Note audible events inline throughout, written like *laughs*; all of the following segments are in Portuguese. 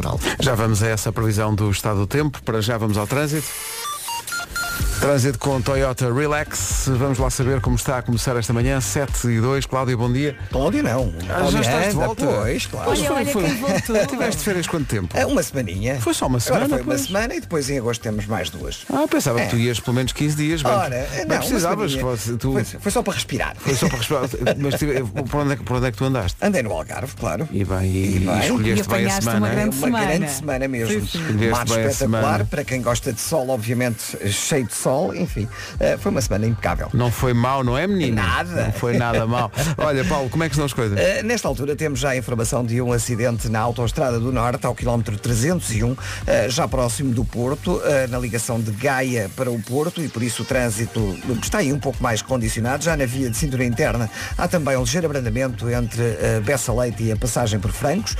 rural. Já vamos a essa previsão do estado do tempo. Para já vamos ao trânsito. Trânsito com Toyota Relax. Vamos lá saber como está a começar esta manhã. 7 e 2. Cláudia, bom dia. Cláudia não. Ah, já estás de volta? Pois, claro. Olha, olha quem voltou. *laughs* Tiveste férias quanto tempo? É Uma semaninha. Foi só uma semana, Agora foi uma pois. semana e depois em agosto temos mais duas. Ah, pensava É. que tu ias pelo menos 15 dias. Bem, Ora, bem não, uma precisavas. tu- Foi, foi só para respirar. Foi só para respirar. *laughs* Mas tive- por, onde é, que- por onde é que tu andaste? Andei no Algarve, claro. E bem, e, E bem. e escolheste E bem a apanhaste semana. uma grande Uma semana. grande semana mesmo. Sim, sim. Escolheste Mar espetacular semana. para quem gosta de sol, obviamente cheio de sol, enfim. eh, foi uma semana impecável. Não foi mau, não é menino? Nada. Não foi nada mau. *laughs* Olha, Paulo, como é que são as coisas? Uh, nesta altura temos já a informação de um acidente na Autostrada do Norte, ao quilómetro 301, uh, já próximo do Porto, na ligação de Gaia para o Porto, e por isso o trânsito está aí um pouco mais condicionado. Já na via de cintura interna há também um ligeiro abrandamento entre uh, Bessa Leite e a passagem por Francos.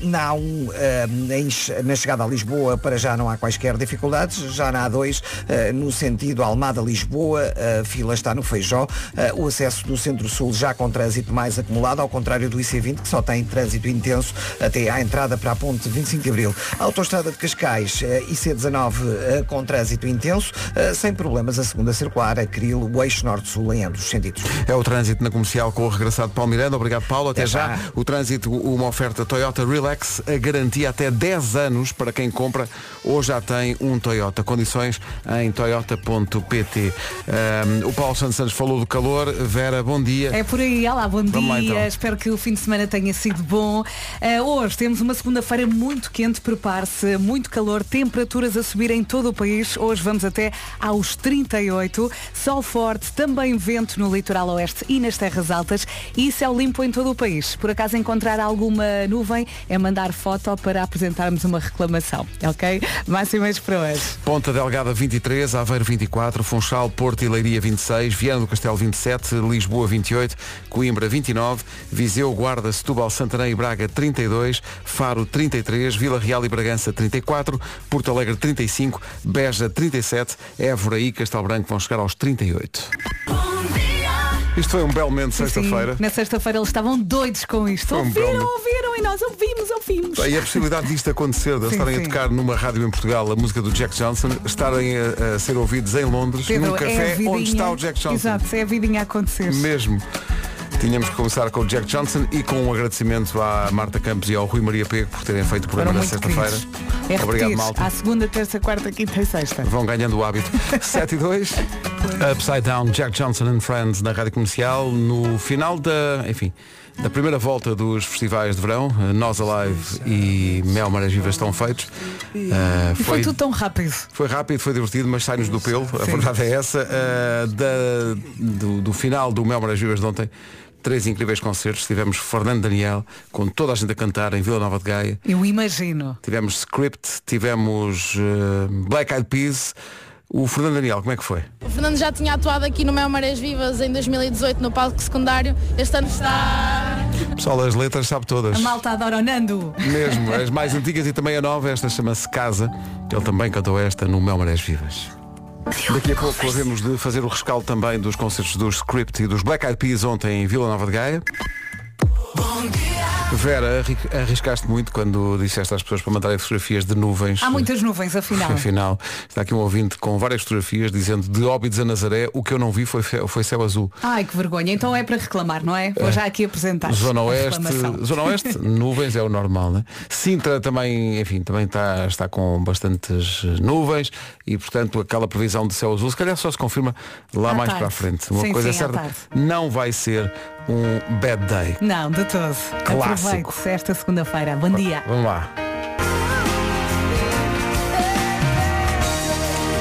Na A1, uh, em che- na chegada a Lisboa, para já não há quaisquer dificuldades. Já na A2, uh, no sentido Almada-Lisboa, a fila está no Feijó. O acesso do Centro-Sul já com trânsito mais acumulado, ao contrário do IC20, que só tem trânsito intenso até à entrada para a ponte 25 de Abril. A autostrada de Cascais, eh, IC19 eh, com trânsito intenso, sem problemas a segunda circular, a Cril, o eixo norte-sul em ambos os sentidos. É o trânsito na comercial com o regressado Paulo Miranda. Obrigado, Paulo. Até, Até já. já. O trânsito, uma oferta Toyota Relax, a garantia até 10 anos para quem compra ou já tem um Toyota. Condições em toyota.pt. Ahm, o Paulo Santos Santos falou do calor. Vera, bom dia. É por aí, olá, bom Vamos lá, dia. então. Espero que o fim de semana tenha sido bom. Eh, hoje temos uma segunda-feira muito quente, prepare-se, muito calor, temperaturas a subir em todo o país. Hoje vamos até aos 38. Sol forte, também vento no litoral oeste e nas terras altas e céu limpo em todo o país. Por acaso encontrar alguma nuvem, é mandar foto para apresentarmos uma reclamação, ok? Máximas para hoje. Ponta Delgada 23, Aveiro 24, Funchal, Porto e Leiria 26, Viana do Castelo 27, Lisboa 28, Coimbra 29, Viseu, Guarda, Setúbal, Santarém e Braga 32, Faro 33, Vila Real e Bragança 34, Porto Alegre 35, Beja 37, Évora e Castelo Branco vão chegar aos 38. Isto foi um belo momento sexta-feira. Na sexta-feira eles estavam doidos com isto. Foi um ouviram, belo- ouviram e nós ouvimos, ouvimos. E a possibilidade disto acontecer, de eles Sim, estarem a sim. tocar numa rádio em Portugal a música do Jack Johnson, estarem a, a ser ouvidos em Londres, Pedro, num é a café vidinha- onde está o Jack Johnson. Exato, é a vidinha a acontecer. Mesmo. Tínhamos que começar com o Jack Johnson e com um agradecimento à Marta Campos e ao Rui Maria Pego por terem feito o programa na sexta-feira. É Obrigado, Malta. à segunda, terça, quarta, quinta e sexta. Vão ganhando o hábito. *laughs* 7 e 2. Upside Down, Jack Johnson and Friends na Rádio Comercial. No final da, enfim, da primeira volta dos festivais de verão, eh, Nós Alive e Mel Marés Vivas estão feitos. Eh, E foi tudo tão rápido. Foi rápido, foi divertido, mas sai-nos do pelo, a verdade é essa. Uh, da- do, do final do Mel Marés Vivas de ontem, três incríveis concertos. Tivemos Fernando Daniel, com toda a gente a cantar em Vila Nova de Gaia. Eu imagino. Tivemos Script, tivemos uh, Black Eyed Peas. O Fernando Daniel, como é que foi? O Fernando já tinha atuado aqui no Mel Marés Vivas em 2018 no palco secundário. Este ano está. Pessoal das letras sabe todas. A malta adora o Nando. Mesmo, as mais antigas e também a nova, esta chama-se Casa. Ele também cantou esta no Mel Marés Vivas. Daqui a pouco havemos de fazer o rescaldo também dos concertos do Script e dos Black Eyed Peas ontem em Vila Nova de Gaia. Vera, arri- arriscaste muito quando disseste às pessoas para mandarem fotografias de nuvens. Há muitas nuvens, afinal. *laughs* Afinal, está aqui um ouvinte com várias fotografias dizendo de Óbidos a Nazaré, o que eu não vi foi, foi céu azul. Ai, que vergonha. Então é para reclamar, não é? Vou já aqui apresentar. Zona Oeste. Zona Oeste, *laughs* nuvens é o normal, né? Sintra também, enfim, também está, está com bastantes nuvens e portanto aquela previsão de céu azul, se calhar só se confirma lá À mais tarde. para a frente. Uma Sim, coisa sim, certa, não vai ser um bad day. Não, de todo. Clássico. Aproveite esta segunda-feira. Bom dia. Vamos lá.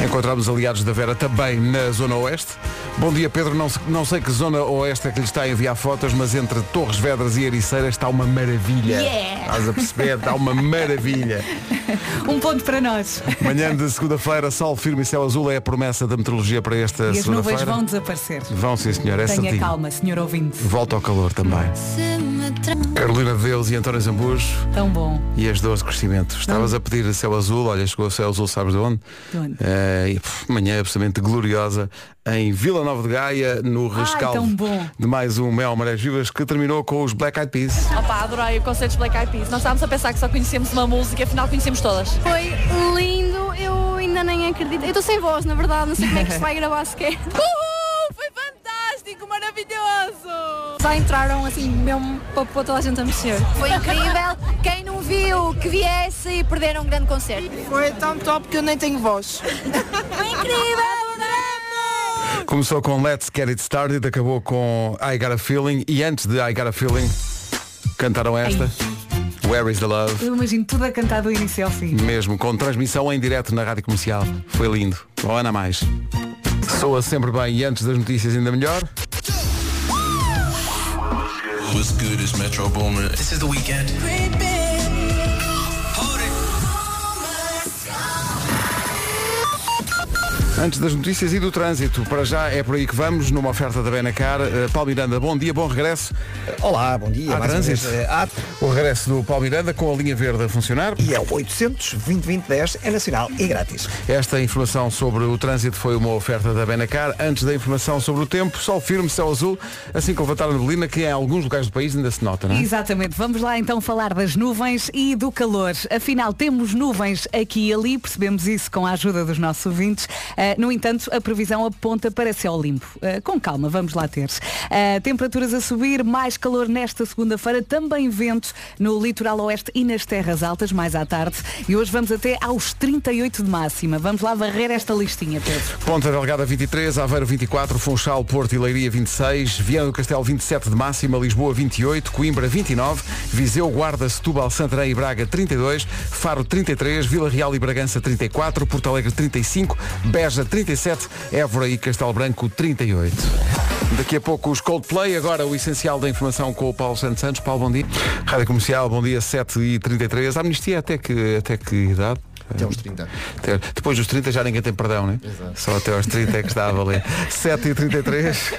Encontramos aliados da Vera também na Zona Oeste. Bom dia, Pedro. Não, não sei que Zona Oeste é que lhe está a enviar fotos, mas entre Torres Vedras e Ericeiras está uma maravilha. Yeah! Estás a perceber? Está uma maravilha. Um ponto para nós. Manhã de segunda-feira, sol firme e céu azul é a promessa da meteorologia para esta E as nuvens segunda-feira. vão desaparecer. Vão, sim senhor, é Tenha certinho. calma, senhor ouvinte. Volta ao calor também. Carolina de Deus e António Zambujo Tão bom. e as 12 crescimentos. Estavas a pedir céu azul, olha, chegou o céu azul, sabes de onde? De onde? Eh, e, manhã absolutamente gloriosa em Vila Nova de Gaia, no rescaldo bom. de mais um Mel Marés Vivas que terminou com os Black Eyed Peas. Opa, adorei o concerto de Black Eyed Peas. Nós estávamos a pensar que só conhecemos uma música, afinal conhecemos todas. Foi lindo, eu ainda nem acredito. Eu estou sem voz, na verdade, não sei como é que se vai gravar sequer. *laughs* Uhul! Foi fantástico, maravilhoso! Já entraram assim mesmo para pôr toda a gente a mexer. Foi incrível. Quem não viu, que viesse e perderam um grande concerto. Foi tão top que eu nem tenho voz. Foi incrível. Começou com Let's Get It Started, acabou com I Got a Feeling e antes de I Got a Feeling cantaram esta. Where is the Love? Eu imagino tudo a cantar do início ao fim. Mesmo, com transmissão em direto na Rádio Comercial. Foi lindo. Bom, Ana mais. Soa sempre bem e antes das notícias ainda melhor. What's good is Metro Boomin. This is the weekend. Antes das notícias e do trânsito, para já é por aí que vamos, numa oferta da Benacar. Uh, Paulo Miranda, bom dia, bom regresso. Olá, bom dia. Há trânsito? vez, eh, há- O regresso do Paulo Miranda com a linha verde a funcionar. E é o 800 2010 é nacional e grátis. Esta informação sobre o trânsito foi uma oferta da Benacar. Antes da informação sobre o tempo, sol firme, céu azul, assim que levantar a neblina, que em alguns lugares do país ainda se nota, não é? Exatamente. Vamos lá então falar das nuvens e do calor. Afinal, temos nuvens aqui e ali, percebemos isso com a ajuda dos nossos ouvintes. Ah, no entanto, a previsão aponta para céu limpo. Ah, com calma, vamos lá ter. Ah, temperaturas a subir, mais calor nesta segunda-feira, também vento no litoral oeste e nas terras altas, mais à tarde. E hoje vamos até aos 38 de máxima. Vamos lá varrer esta listinha, Pedro. Ponta Delgada 23, Aveiro 24, Funchal, Porto e Leiria 26, Viana do Castelo 27 de máxima, Lisboa 28, Coimbra 29, Viseu, Guarda, Setúbal, Santarém e Braga 32, Faro 33, Vila Real e Bragança 34, Porto Alegre 35, Beja 37, Évora e Castelo Branco 38. Daqui a pouco os Coldplay, agora o essencial da informação com o Paulo Santos Santos. Paulo, bom dia. Rádio Comercial, bom dia, 7 e 33. A amnistia até que, até que idade? Até aos 30. Até- Depois dos 30 já ninguém tem perdão, né? Só até aos 30 é que está a valer. 7 e 33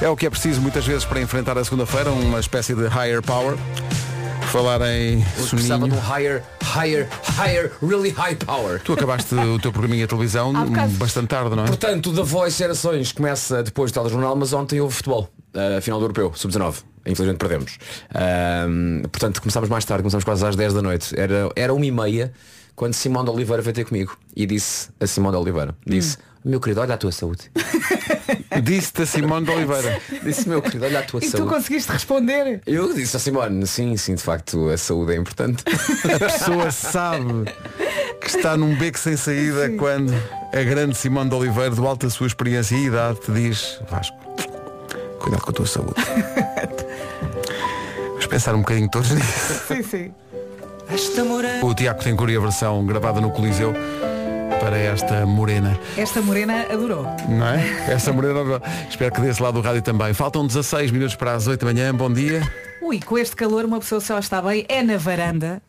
É o que é preciso muitas vezes para enfrentar a segunda-feira, uma espécie de higher power. Falar em Eu precisava de soninho. um higher, higher, higher, really high power. Tu acabaste o teu programinha de televisão Há bocado. bastante tarde, não é? Portanto, o The Voice Gerações começa depois do telejornal, mas ontem houve futebol. A final do Europeu, sub-19. Infelizmente perdemos. Ahm, portanto, começámos mais tarde, começámos quase às 10 da noite. Era, era uma e meia quando Simão de Oliveira veio ter comigo. E disse a Simão de Oliveira, disse, meu querido, olha a tua saúde. *laughs* Disse-te a Simone de Oliveira. disse, meu querido, olha a tua E tu saúde. conseguiste responder? Eu disse a Simone, sim, sim, de facto, a saúde é importante. A pessoa sabe que está num beco sem saída quando a grande Simone de Oliveira, do alto da sua experiência e idade, te diz Vasco, cuidado com a tua saúde. *laughs* Vamos pensar um bocadinho todos nisso. Sim, sim. O Tiago tem a versão gravada no Coliseu esta morena, Esta morena adorou. não é? Esta morena, espero que desse lado do rádio também. Faltam 16 minutos para as 8 da manhã, bom dia. Ui, com este calor uma pessoa só está bem é na varanda,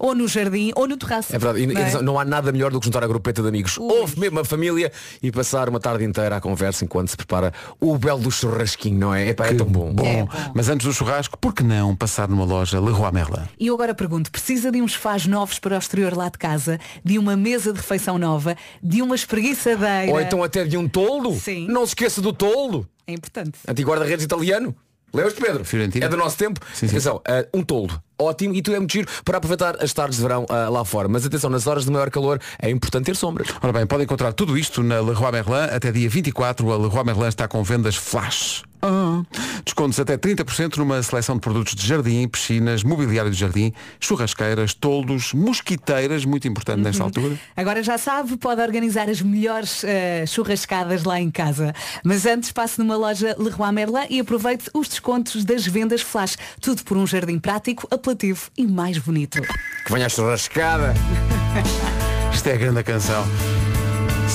ou no jardim, ou no terraço. É verdade, e, Não é? e não há nada melhor do que juntar a grupeta de amigos. Houve mesmo a família e passar uma tarde inteira à conversa enquanto se prepara o belo do churrasquinho, não é? Epá, é tão bom. Bom, mas antes do churrasco, por que não passar numa loja Leroy Merlin? E eu agora pergunto, precisa de uns sofás novos para o exterior lá de casa, de uma mesa de refeição nova, de uma espreguiçadeira. Ou então até de um toldo. Sim. Não se esqueça do toldo. É importante. Antigo guarda-redes italiano. Lembras-te, Pedro? Fiorentina. É do nosso tempo. Sim, sim. Atenção, eh, um toldo. Ótimo, e tu é muito giro para aproveitar as tardes de verão ah, lá fora. Mas atenção, nas horas de maior calor é importante ter sombras. Ora bem, podem encontrar tudo isto na Leroy Merlin. Até dia 24, a Leroy Merlin está com vendas flash. Ah. Descontos até 30% numa seleção de produtos de jardim, piscinas, mobiliário de jardim, churrasqueiras, toldos, mosquiteiras, muito importante Uhum. nesta altura. Agora já sabe, pode organizar as melhores eh, churrascadas lá em casa. Mas antes passe numa loja Leroy Merlin e aproveite os descontos das vendas flash. Tudo por um jardim prático, apelativo e mais bonito. Que venha a churrascada. *laughs* Isto é a grande canção.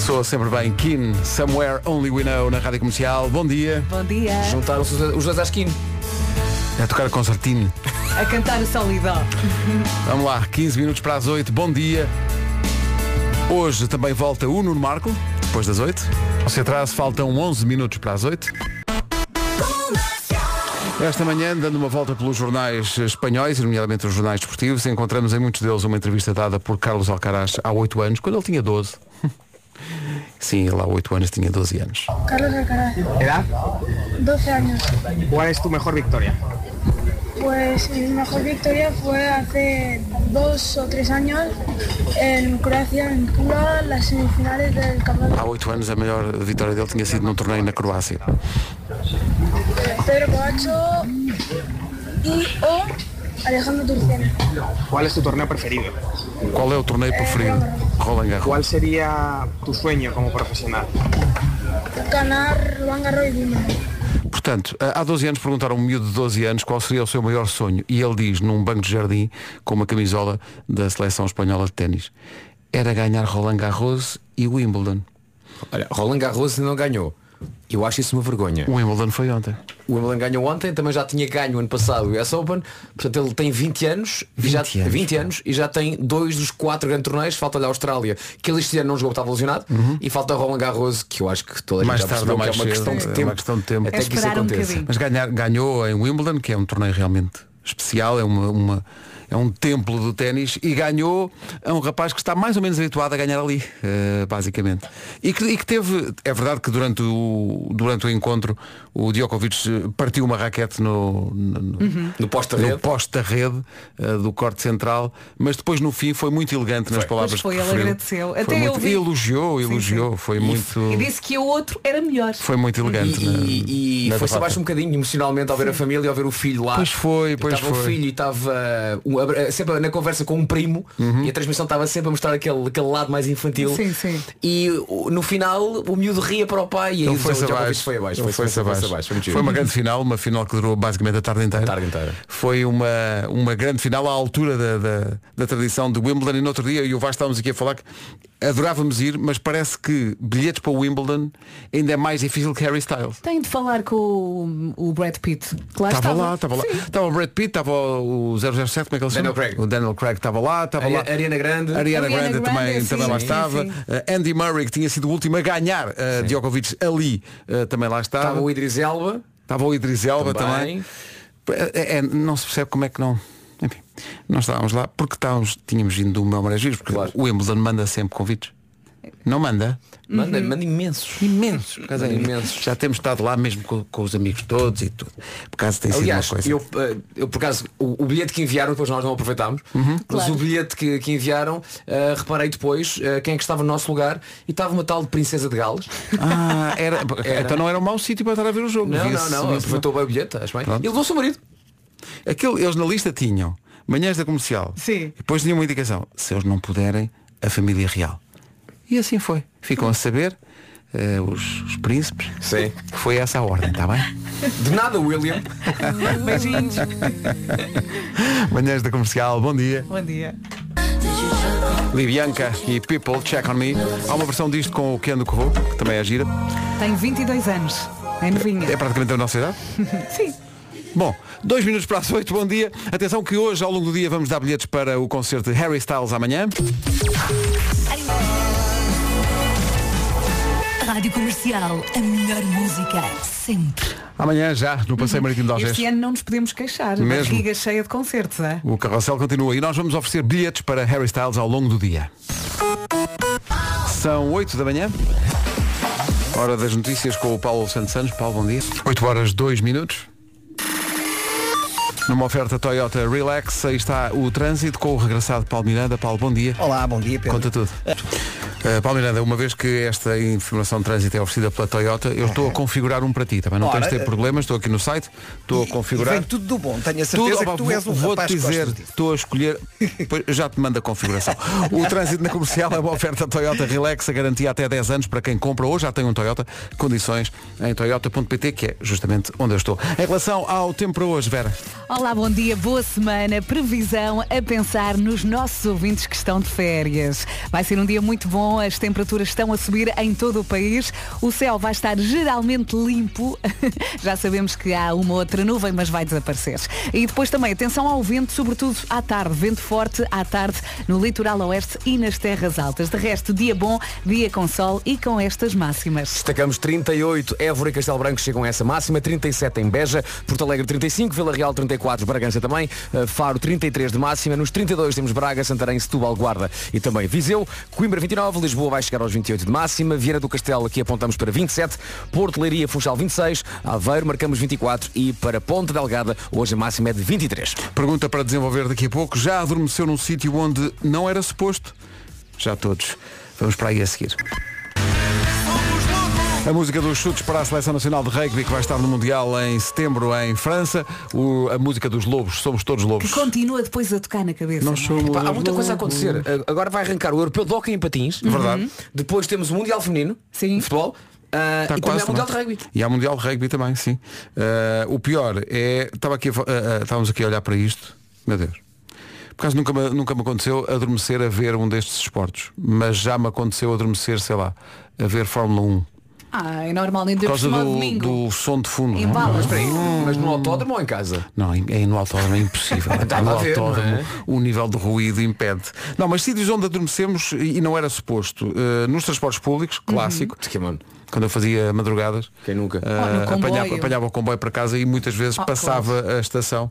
Sou sempre bem Keen, Somewhere Only We Know na Rádio Comercial. Bom dia. Bom dia. Juntaram-se os- os dois à esquina. É tocar concertino. A cantar o solidão. *laughs* Vamos lá, 15 minutos para as 8, bom dia. Hoje também volta o Nuno Marco, depois das 8. Se atrás faltam 11 minutos para as 8. Esta manhã, dando uma volta pelos jornais espanhóis, nomeadamente os jornais desportivos, encontramos em muitos deles uma entrevista dada por Carlos Alcaraz há 8 anos, quando ele tinha 12. Sim, ele há 8 anos tinha 12 anos. Carlos Alcaraz, ¿Edad? 12 años. ¿Cuál es tu mejor victoria? Pues mi mejor victoria fue hace dos o tres años en Croacia, en Pula, las semifinales del campeonato. Há 8 anos a maior vitória dele tinha sido num torneio na Croácia. Pedro Covacho y o Alejandro Turcena. ¿Cuál es tu torneo preferido? Qual é o torneio preferido? Roland Garros. ¿Cuál sería tu sueño como profesional? Ganar Roland Garros y Wimbledon. Portanto, há 12 anos perguntaram a um miúdo de 12 anos qual seria o seu maior sonho e ele diz, num banco de jardim, com uma camisola da seleção espanhola de ténis, era ganhar Roland Garros e Wimbledon. Olha, Roland Garros não ganhou. Eu acho isso uma vergonha. O Wimbledon foi ontem. O Wimbledon ganhou ontem, também já tinha ganho ano passado o US Open, portanto ele tem 20 anos, e já, 20 anos, 20 anos e já tem dois dos quatro grandes torneios, falta-lhe a Austrália, que ele este ano não jogou, estava lesionado, e falta Roland Garros, que eu acho que toda a Mais gente tarde ou percebeu que é mais uma questão de é tempo. uma questão de tempo. Até É que isso um aconteça. bocadinho. Mas ganhar, ganhou em Wimbledon, que é um torneio realmente especial, é uma, uma- é um templo do ténis e ganhou a um rapaz que está mais ou menos habituado a ganhar ali, eh, basicamente. E que, e que teve, é verdade que durante o, durante o encontro o Djokovic eh, partiu uma raquete no, no, no- No poste da no rede. poste da rede eh, do corte central, mas depois no fim foi muito elegante nas palavras Pois foi, que ele referiu. agradeceu. Foi Até muito- eu vi. E elogiou, Sim, elogiou, sim. foi E- muito. E disse que o outro era melhor. Foi muito elegante. E, na- e- e na foi-se abaixo um bocadinho emocionalmente ao ver a família, ao ver o filho lá. Pois foi, pois estava foi. o filho e estava uh, sempre na conversa com um primo Uhum. e a transmissão estava sempre a mostrar aquele, aquele lado mais infantil. Sim, sim. E no final o miúdo ria para o pai e o Djokovic abaixo. foi abaixo. Foi-se foi-se abaixo. Foi, Foi uma grande final, uma final que durou basicamente a tarde inteira. A tarde inteira. Foi uma, uma grande final à altura da, da, da tradição de Wimbledon e no outro dia eu e o Vasco estávamos aqui a falar que adorávamos ir, mas parece que bilhetes para o Wimbledon ainda é mais difícil que Harry Styles. Tem de falar com o, o Brad Pitt. Claro, Estava lá, estava lá. Estava o Brad Pitt, estava o 007, como é que chama? Daniel Craig. O Daniel Craig estava lá, estava lá. Ari- Ariana Grande. Ariana, Ariana Grande, Grande, também, sim, também lá sim, estava. sim. Uh, Andy Murray, que tinha sido o último a ganhar, uh, Djokovic ali, uh, também lá estava. Estava o Idris Elba. Estava o Idris Elba também. Também. É, é, não se percebe como é que não. Enfim, não estávamos lá porque estávamos, tínhamos vindo do meu Marés Vivos, porque Claro. o Wimbledon manda sempre convites. Não manda? Manda, manda imensos. Imensos. Por causa imensos. Já temos estado lá mesmo com, com os amigos todos e tudo. Por causa tem Aliás, sido uma eu, coisa. eh, eu por acaso, o, o bilhete que enviaram, depois nós não aproveitámos, mas Claro. o bilhete que, que enviaram, eh, reparei depois eh, quem é que estava no nosso lugar e estava uma tal de Princesa de Gales. Ah, era, *laughs* Era. Então não era um mau sítio para estar a ver o jogo. Não, não, não, aproveitou bem o bilhete, acho bem. Pronto. E levou o seu marido. Aquilo, eles na lista tinham manhãs da comercial. Sim. Depois tinham uma indicação. Se eles não puderem, a família real. E assim foi. Ficam a saber eh, os, os príncipes Sim. que foi essa a ordem, está bem? De nada, William. Beijinhos. Manhãs da comercial, bom dia. Bom dia. Libianca e People Check on Me. Há uma versão disto com o Kendo Corro, que também é gira. Tem 22 anos. É novinha. É praticamente a nossa idade. *laughs* Sim. Bom, dois minutos para as oito, bom dia. Atenção que hoje, ao longo do dia, vamos dar bilhetes para o concerto de Harry Styles amanhã. Rádio Comercial, a melhor música sempre. Amanhã já, no Passeio Marítimo de Algés. Este ano não nos podemos queixar. Mesmo. Barriga cheia de concertos, é? O carrossel continua e nós vamos oferecer bilhetes para Harry Styles ao longo do dia. São 8 da manhã. Hora das notícias com o Paulo Santos Santos. Paulo, bom dia. 8 horas 2 minutos. Numa oferta Toyota Relax, aí está o trânsito com o regressado Paulo Miranda. Paulo, bom dia. Olá, bom dia, Pedro. Conta tudo. Uh, Paulo Miranda, uma vez que esta informação de trânsito é oferecida pela Toyota, eu estou a configurar um para ti, também não Ora, tens de ter eh, problemas, estou aqui no site, estou a E configurar. vem tudo do bom, tenho a Tudo, certeza opa, que tu és um vou, rapaz dizer, estou a escolher, já te mando a configuração. O trânsito na comercial é uma oferta Toyota Relax, a garantia até 10 anos para quem compra ou já tem um Toyota, condições em toyota.pt, que é justamente onde eu estou. Em relação ao tempo para hoje, Vera, Olá, bom dia, boa semana. Previsão a pensar nos nossos ouvintes que estão de férias. Vai ser um dia muito bom bom, as temperaturas estão a subir em todo o país. O céu vai estar geralmente limpo. *laughs* Já sabemos que há uma outra nuvem, mas vai desaparecer. E depois também atenção ao vento, sobretudo à tarde. Vento forte à tarde no litoral oeste e nas terras altas. De resto, dia bom, dia com sol e com estas máximas. Destacamos 38, Évora e Castelo Branco chegam a essa máxima, 37 em Beja, Porto Alegre 35, Vila Real 34, Bragança também, eh, Faro 33 de máxima, nos 32 temos Braga, Santarém, Setúbal, Guarda e também Viseu, Coimbra 29, Lisboa vai chegar aos 28 de máxima, Vieira do Castelo aqui apontamos para 27, Porto Leiria, Funchal 26, Aveiro marcamos 24 e para Ponte Delgada hoje a máxima é de 23. Pergunta para desenvolver daqui a pouco. Já adormeceu num sítio onde não era suposto? Já todos. Vamos para aí a seguir. A música dos chutes para a Seleção Nacional de Rugby que vai estar no Mundial em setembro em França. O- a música dos lobos. Somos todos Que lobos. continua depois a tocar na cabeça. Nós não é? somos há muita coisa a acontecer. Agora vai arrancar o Europeu de Hockey em Patins. Verdade. Depois temos o Mundial Feminino Sim. de Futebol. uh, Está e também quase, há o Mundial de? Rugby. E há Mundial de Rugby também, sim. Uh, o pior é. Estava aqui uh, uh, estávamos aqui a olhar para isto. Meu Deus. Por acaso nunca me, nunca me aconteceu adormecer a ver um destes esportes. Mas já me aconteceu adormecer, sei lá, a ver Fórmula 1. Ah, e normalmente Por causa do, domingo. do som de fundo. Em não? balas. Mas aí, mas no autódromo ou em casa? Não, em- é no autódromo é impossível. *laughs* Estava no ver, autódromo é? o nível de ruído impede. Não, mas sítios onde adormecemos e não era suposto. Uh, nos transportes públicos, clássico, Que, mano, quando eu fazia madrugadas, quem nunca? uh, Oh, apanhava, apanhava o comboio para casa e muitas vezes Ah, passava a estação.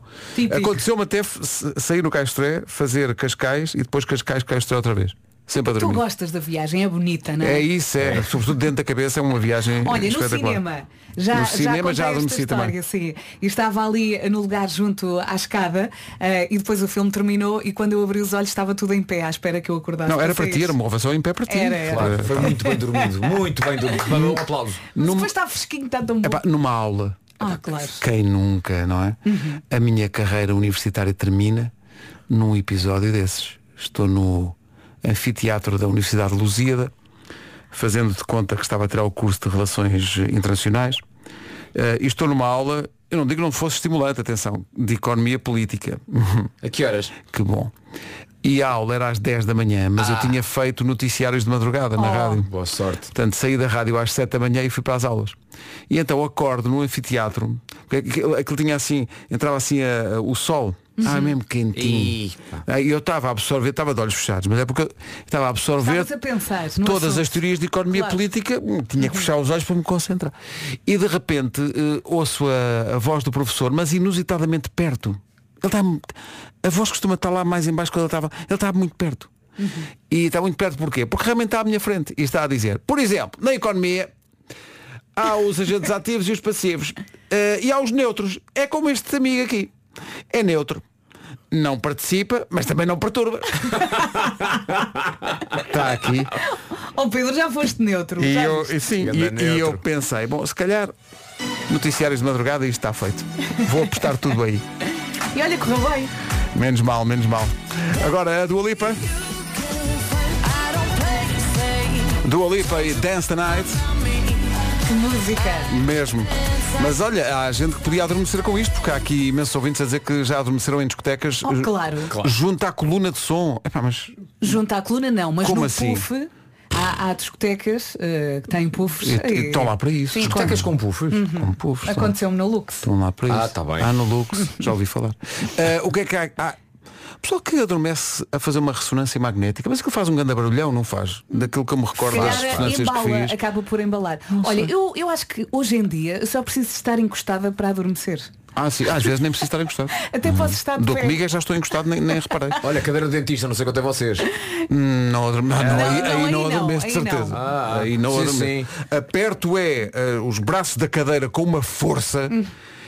Aconteceu-me até sair no Castré, fazer Cascais e depois Cascais, Castré outra vez. Sempre a Tu dormir. gostas da viagem, é bonita, não É é? isso, é. *laughs* Sobretudo dentro da cabeça é uma viagem Olha, no cinema. Já, No cinema já esta adormeci história, também. sim. E estava ali no lugar junto à escada eh, e depois o filme terminou e quando eu abri os olhos estava tudo em pé à espera que eu acordasse. Não, era para ti, era uma ovação em pé para ti. Era, era. Claro, foi muito bem dormido, muito bem dormido. *laughs* Valeu um aplauso. Mas depois está fresquinho, está tão bom. Epá, numa aula. Ah, claro. Quem nunca, não é? Uhum. A minha carreira universitária termina num episódio desses. Estou no anfiteatro da Universidade de Lusíada, fazendo de conta que estava a tirar o curso de Relações Internacionais. Eh, e estou numa aula, eu não digo que não fosse estimulante, atenção, de economia política. A que horas? *laughs* que bom. E a aula era às 10 da manhã, mas eu tinha feito noticiários de madrugada na Oh. rádio. Boa sorte. Portanto, saí da rádio às 7 da manhã e fui para as aulas. E então acordo no anfiteatro, porque aquilo, aquilo tinha assim, entrava assim a- a- o sol. Ah, mesmo quentinho. Pá. Ah, E eu estava a absorver, estava de olhos fechados, mas é porque eu estava a absorver Estavas a pensar todas assunto. as teorias de economia Claro. política, hum, tinha que fechar os olhos para me concentrar. E de repente eh, ouço a, a voz do professor, mas inusitadamente perto. Ele está, a voz costuma estar lá mais embaixo quando ele estava. Ele estava muito perto. E está muito perto porquê? Porque realmente está à minha frente e está a dizer, por exemplo, na economia há os agentes *laughs* ativos e os passivos. Eh, e há os neutros. É como este amigo aqui. É neutro. Não participa, mas também não perturba. Está *laughs* aqui. Oh Pedro, já foste neutro. E já eu, viste? e sim, Ganda e, e eu neutro. pensei, bom, se calhar noticiários de madrugada isto está feito. Vou apostar tudo aí. E olha, correu bem. Menos mal, menos mal. Agora a Dua Lipa. Dua Lipa e Dance the Night. Que música. Mesmo. Mas olha, há gente que podia adormecer com isto, porque há aqui imensos ouvintes a dizer que já adormeceram em discotecas Oh, claro. junto à coluna de som. Epá, mas Junto à coluna não, mas Como no assim? puff há, há discotecas eh, que têm puffs. estão lá para isso. Sim, Discotecas claro. com puffs. Com puffs, estão- Aconteceu-me no Lux. Estão lá para isso. Ah, tá bem. Ah, no Lux, já ouvi falar. *laughs* Eh, o que é que há? há pessoal que adormece a fazer uma ressonância magnética, mas aquilo faz um grande barulhão, não faz? Daquilo que eu me recordo das ressonâncias que fiz. acaba por embalar. Olha, eu, eu acho que hoje em dia eu só preciso estar encostada para adormecer. Ah, sim, às vezes nem preciso estar encostado. *laughs* Até posso estar de Dou pé. comigo é já estou encostado, nem, nem reparei. *laughs* Olha, cadeira de dentista, não sei quanto é vocês. Hum, Não, adorme- não, não, Não, aí, não, aí aí não não, adormeço de aí não. certeza. Ah, aí não sim, adormeço. Aperto é eh, os braços da cadeira com uma força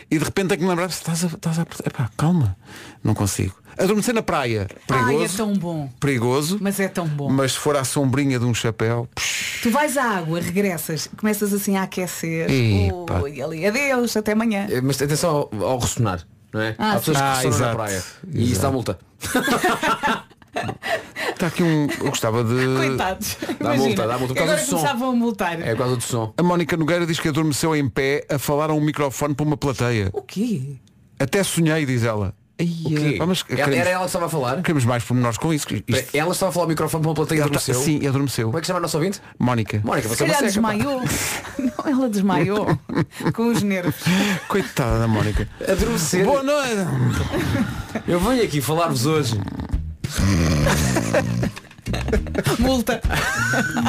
e de repente tenho que me lembrar, estás a, estás a apertar. Epá, calma, não consigo. Adormecer na praia, Ai, é perigoso. tão bom. perigoso. Mas é tão bom. Mas se for à sombrinha de um chapéu, psh, Tu vais à água, regressas, começas assim a aquecer. Epa. Ui, ali, adeus, até amanhã. Eh, Mas atenção ao, ao ressonar. Não é? Ah, Há pessoas sim. que Ah, ressonam na exato. praia. E isso dá multa. está aqui um. Eu gostava de. Coitados. Dá Imagina, multa, dá multa por causa Agora do som. começavam a multar. É por causa do som. A Mónica Nogueira diz que adormeceu em pé a falar a um microfone para uma plateia. O quê? Até sonhei, diz ela. O quê? Vamos, Era- era ela que estava a falar? Queremos mais pormenores com isso. Isto- Ela estava a falar ao microfone para uma plateia e Ela tá- adormeceu. Sim, adormeceu. Como é que se chama a nossa ouvinte? Mónica. Mónica, Se você é uma calhar desmaiou. *laughs* Não, ela desmaiou. *laughs* Com os nervos. Coitada da Mónica. Adormecer. Boa noite. Eu venho aqui falar-vos hoje. *laughs* *laughs* Multa.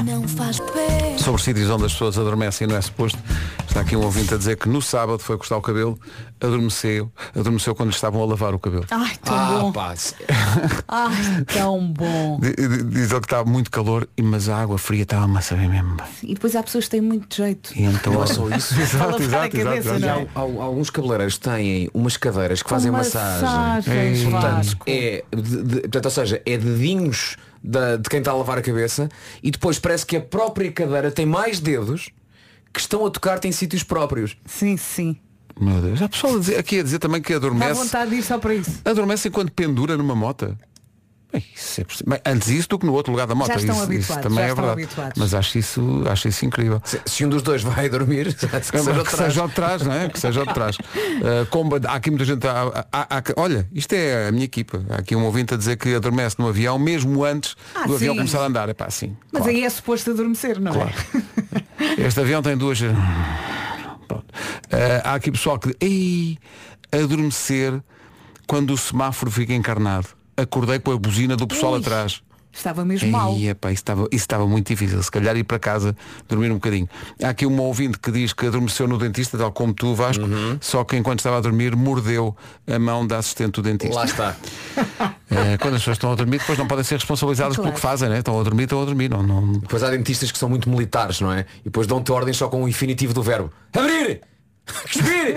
Não faz pé. Sobre sítios onde as pessoas adormecem não é suposto. Está aqui um ouvinte a dizer que no sábado foi cortar o cabelo, adormeceu, adormeceu quando estavam a lavar o cabelo. Ai, tão Ah, bom. pá. se- *laughs* Ai, tão bom. Diz ele que estava muito calor, e- mas a água fria estava-me a saber mesmo. bem. E depois há pessoas que têm muito jeito. E então, Não é só isso. *laughs* Exato, exato, exato, cabeça, exato. não E é? há- há- alguns cabeleireiros têm umas cadeiras que fazem massagem. Ei. Portanto, é, de- de- portanto, ou seja, é dedinhos da- de quem está a lavar a cabeça e depois parece que a própria cadeira tem mais dedos que estão a tocar-te em sítios próprios. Sim, sim. Meu Deus. Há pessoal a dizer- aqui a dizer também que Dá adormece. vontade de ir só para isso. Adormece enquanto pendura numa mota. Isso é possível. Antes isso do que no outro lugar da moto. estão isso, isso habituados, também já é estão verdade. habituados. Mas acho isso, acho isso incrível. Se, se um dos dois vai dormir, *laughs* que seja que de trás, não é? Que seja ao de trás. *laughs* Uh, comba- há aqui muita gente. há- há- há- olha, isto é a minha equipa. Há aqui um ouvinte a dizer que adormece no avião mesmo antes Ah, do avião sim. começar a andar. É pá, sim. Mas claro, aí é suposto adormecer, não claro. é? *laughs* Este avião tem duas. Pronto. Uh, há aqui pessoal que. Ei, adormecer quando o semáforo fica encarnado. Acordei com a buzina do pessoal Ui. atrás. Estava mesmo mal. Ei, epá, isso, estava, isso estava muito difícil. Se calhar ir para casa dormir um bocadinho. Há aqui uma ouvinte que diz que adormeceu no dentista, tal como tu, Vasco, Uhum. só que enquanto estava a dormir mordeu a mão da assistente do dentista. Lá está. *laughs* Eh, quando as pessoas estão a dormir, depois não podem ser responsabilizadas Claro. pelo que fazem, né? Estão a dormir, estão a dormir. Não, não... Depois há dentistas que são muito militares, não é? E depois dão-te ordens só com o infinitivo do verbo. Abrir! Cuspir!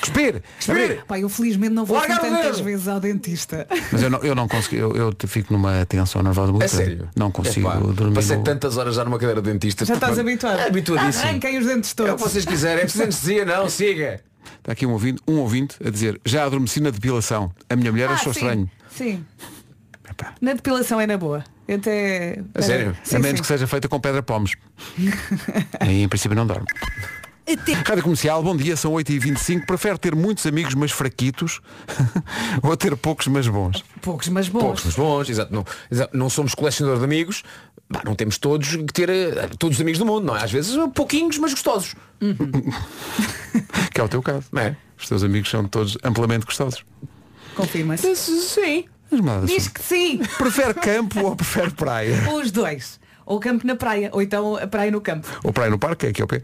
Cuspir! Cuspir! Pai, eu felizmente não vou assim Largar o tantas vezes ao dentista. Mas eu não, eu não consegui, eu, eu fico numa tensão nervosa muito É sério? Não consigo Epá, dormir. Passei no- tantas horas já numa cadeira de dentista. Já estás habituado? Habituadíssimo. Arranquem os dentes É o todos. que vocês quiserem. É preciso anestesia, não, siga. Está aqui um ouvinte, um ouvinte a dizer, já adormeci na depilação. A minha mulher Ah, achou sim, estranho. Sim. Na depilação é na boa. Até... A sério? Sim, a menos sim. que seja feita com pedra pomes. *laughs* Aí em princípio não dorme. Rádio Comercial, bom dia, são 8h25. Prefere ter muitos amigos mas fraquitos *laughs* ou ter poucos mas bons? Poucos, mas bons. Poucos, mas bons, exato. Não, exato, não somos colecionador de amigos, pá, não temos todos que ter eh, todos os amigos do mundo, não é? Às vezes pouquinhos, mas gostosos. *laughs* Que é o teu caso. Não é? Os teus amigos são todos amplamente gostosos. Confirma-se. Sim. Diz que sim. Prefere campo ou prefere praia? Os dois. Ou campo na praia, ou então a praia no campo. Ou praia no parque, é aqui ao pé.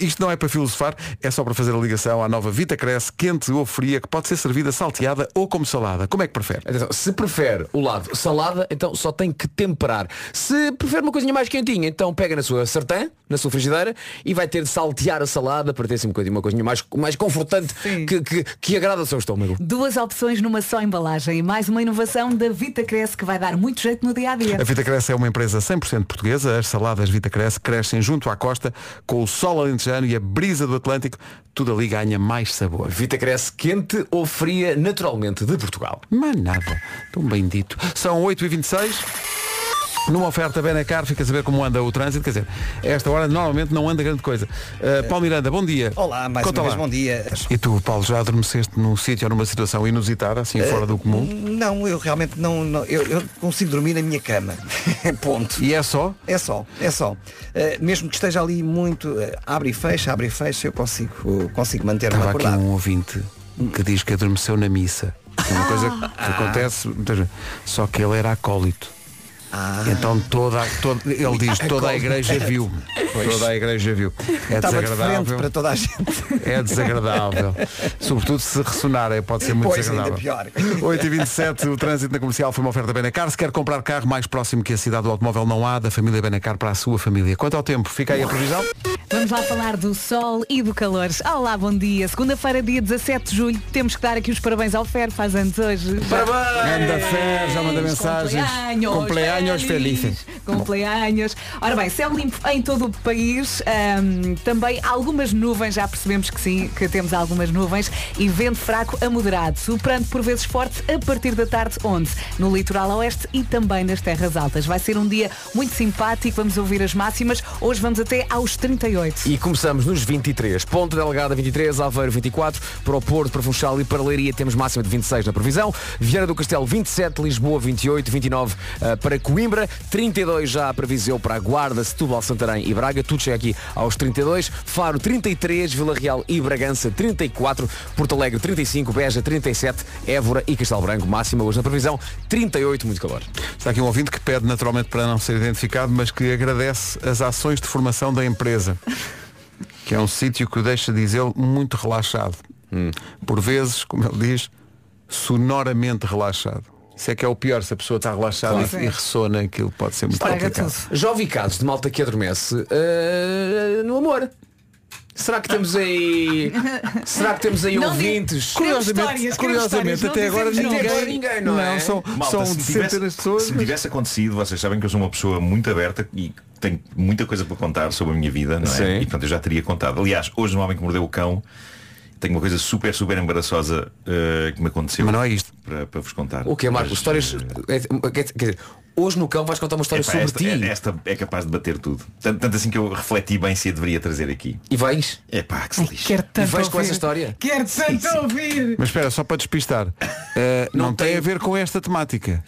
Isto não é para filosofar, é só para fazer a ligação à nova Vita Cresce, quente ou fria, que pode ser servida salteada ou como salada. Como é que prefere? Atenção, se prefere o lado salada, então só tem que temperar. Se prefere uma coisinha mais quentinha, então pega na sua sartã, na sua frigideira, e vai ter de saltear a salada para ter assim um uma coisinha mais, mais confortante que, que, que agrada ao seu estômago. Duas opções numa só embalagem e mais uma inovação da Vita Cresce que vai dar muito jeito no dia a dia. A Vita Cresce é uma empresa 100% portuguesa. As saladas Vita Cresce crescem junto à costa, com o sol alentejano e a brisa do Atlântico. Tudo ali ganha mais sabor. Vita cresce quente ou fria naturalmente de Portugal. Mas nada. Tão bem dito. São 8h26. Numa oferta Benacar, fica a saber como anda o trânsito. Quer dizer, esta hora normalmente não anda grande coisa. Uh, Paulo Miranda, bom dia. Olá, mais Conta uma vez bom dia. E tu, Paulo, já adormeceste num sítio ou numa situação inusitada, assim fora do comum? Não, eu realmente não, não- eu, eu consigo dormir na minha cama. *laughs* Ponto. E é só? É só, é só. Eh, mesmo que esteja ali muito eh, abre e fecha, abre e fecha, eu consigo, consigo manter-me Estava aqui acordado. um ouvinte que diz que adormeceu na missa. É uma coisa que acontece, muitas vezes. só que ele era acólito. Então toda, ele diz, *laughs* toda a igreja viu. Toda a igreja viu. É Estava de desagradável. para toda a gente. *laughs* É desagradável. Sobretudo se ressonar, é, pode ser muito Pois, ainda desagradável. pior. *laughs* 8h27, o trânsito na comercial foi uma oferta Benacar. Se quer comprar carro mais próximo que a cidade do automóvel, não há da família Benacar para a sua família. Quanto ao tempo, fica aí a previsão. Vamos lá falar do sol e do calor. Olá, bom dia. Segunda-feira, dia 17 de julho. Temos que dar aqui os parabéns ao Fer, faz anos hoje. Anda Fer, já manda mensagens. Cumpleaños, Cumpleaños feliz. felizes. Cumpleaños. Ora bem, céu limpo em todo o país. Ahm, também algumas nuvens, já percebemos que sim, que temos algumas nuvens. E vento fraco a moderado. Soprando por vezes forte a partir da tarde, onde? No litoral oeste e também nas terras altas. Vai ser um dia muito simpático. Vamos ouvir as máximas. Hoje vamos até aos 38. E começamos nos 23. Ponto Delgada 23, Aveiro 24, para o Porto, para Funchal e para Leiria temos máxima de 26 na previsão. Viana do Castelo 27, Lisboa 28, 29 uh, para Coimbra, 32 já para Viseu, para a Guarda, Setúbal, Santarém e Braga, tudo chega aqui aos 32. Faro 33, Vila Real e Bragança 34, Porto Alegre 35, Beja 37, Évora e Castelo Branco, máxima hoje na previsão 38, muito calor. Está aqui um ouvinte que pede naturalmente para não ser identificado, mas que agradece as ações de formação da empresa. Que é um sítio que o deixa, diz ele, muito relaxado. Por vezes, como ele diz, sonoramente relaxado. Isso é que é o pior, se a pessoa está relaxada Claro. e, e ressona aquilo pode ser muito complicado. Já ouvi casos de malta que adormece uh, no amor. Será que temos aí. *laughs* Será que temos aí Não ouvintes? queremos histórias, não até agora ninguém. Até agora ninguém, não, é? são, Malta, são se tivesse- de pessoas. Se me tivesse acontecido, vocês sabem que eu sou uma pessoa muito aberta e tenho muita coisa para contar sobre a minha vida, não é? Sim. E portanto eu já teria contado. Aliás, hoje no Homem que Mordeu o Cão tenho uma coisa super, super embaraçosa eh, que me aconteceu. Mas não é isto. Para, para vos contar. O que é, Marcos? Mas, Histórias. eh, é- Quer quer dizer, hoje no cão vais contar uma história epá, sobre esta, ti. é- esta é capaz de bater tudo. Tanto, tanto assim que eu refleti bem se a deveria trazer aqui. E vais? É pá, que se lixe. Quero tanto E vais com ouvir. essa história? Quero tanto ouvir. Mas espera, só para despistar. eh, não, tem a ver com esta temática.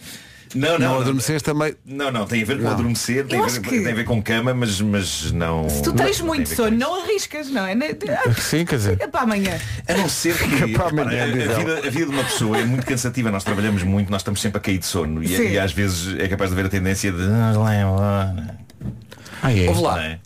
Não, não, Não adormeceste também. Não, não, tem a ver com Não. adormecer, tem a, ver, que- tem a ver com cama, mas, mas não. Se tu tens não muito sono, não arriscas, não é? *laughs* Sim, quer dizer. É para amanhã. A não ser *laughs* que Para repara, amanhã, a, vida, a vida de uma pessoa é muito cansativa, nós trabalhamos muito, nós estamos sempre a cair de sono e, e às vezes é capaz de haver a tendência de "Ah, lá embora", Ah, é. Ouve lá.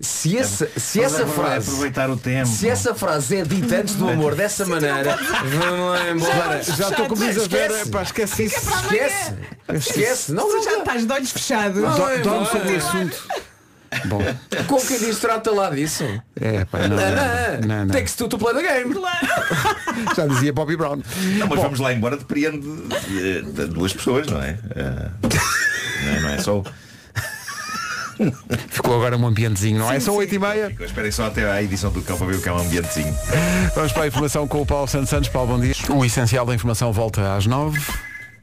É? Se essa, se Mas essa agora frase. aproveitar o tempo. Se essa frase é dita antes do amor dessa maneira, vamos lá embora. Já estou com a ver, Esquece. pá, esquece isso. Esquece. Esquece. Não, não, já estás de olhos fechados. É Dorme sobre o assunto. Bom, Como que diz trata lá disso? é, pá, não, não, não, não. Takes two to play the game. *laughs* Já dizia Bobby Brown. Não, mas vamos lá embora depreende de, de- de duas pessoas, não é? Não é? Não é só. *laughs* Ficou agora um ambientezinho, não é? São oito e meia. Esperem só até à edição do cão para ver o que é um ambientezinho. *laughs* Vamos para a informação com o Paulo Santos Santos. Paulo, bom dia. O essencial da informação volta às nove.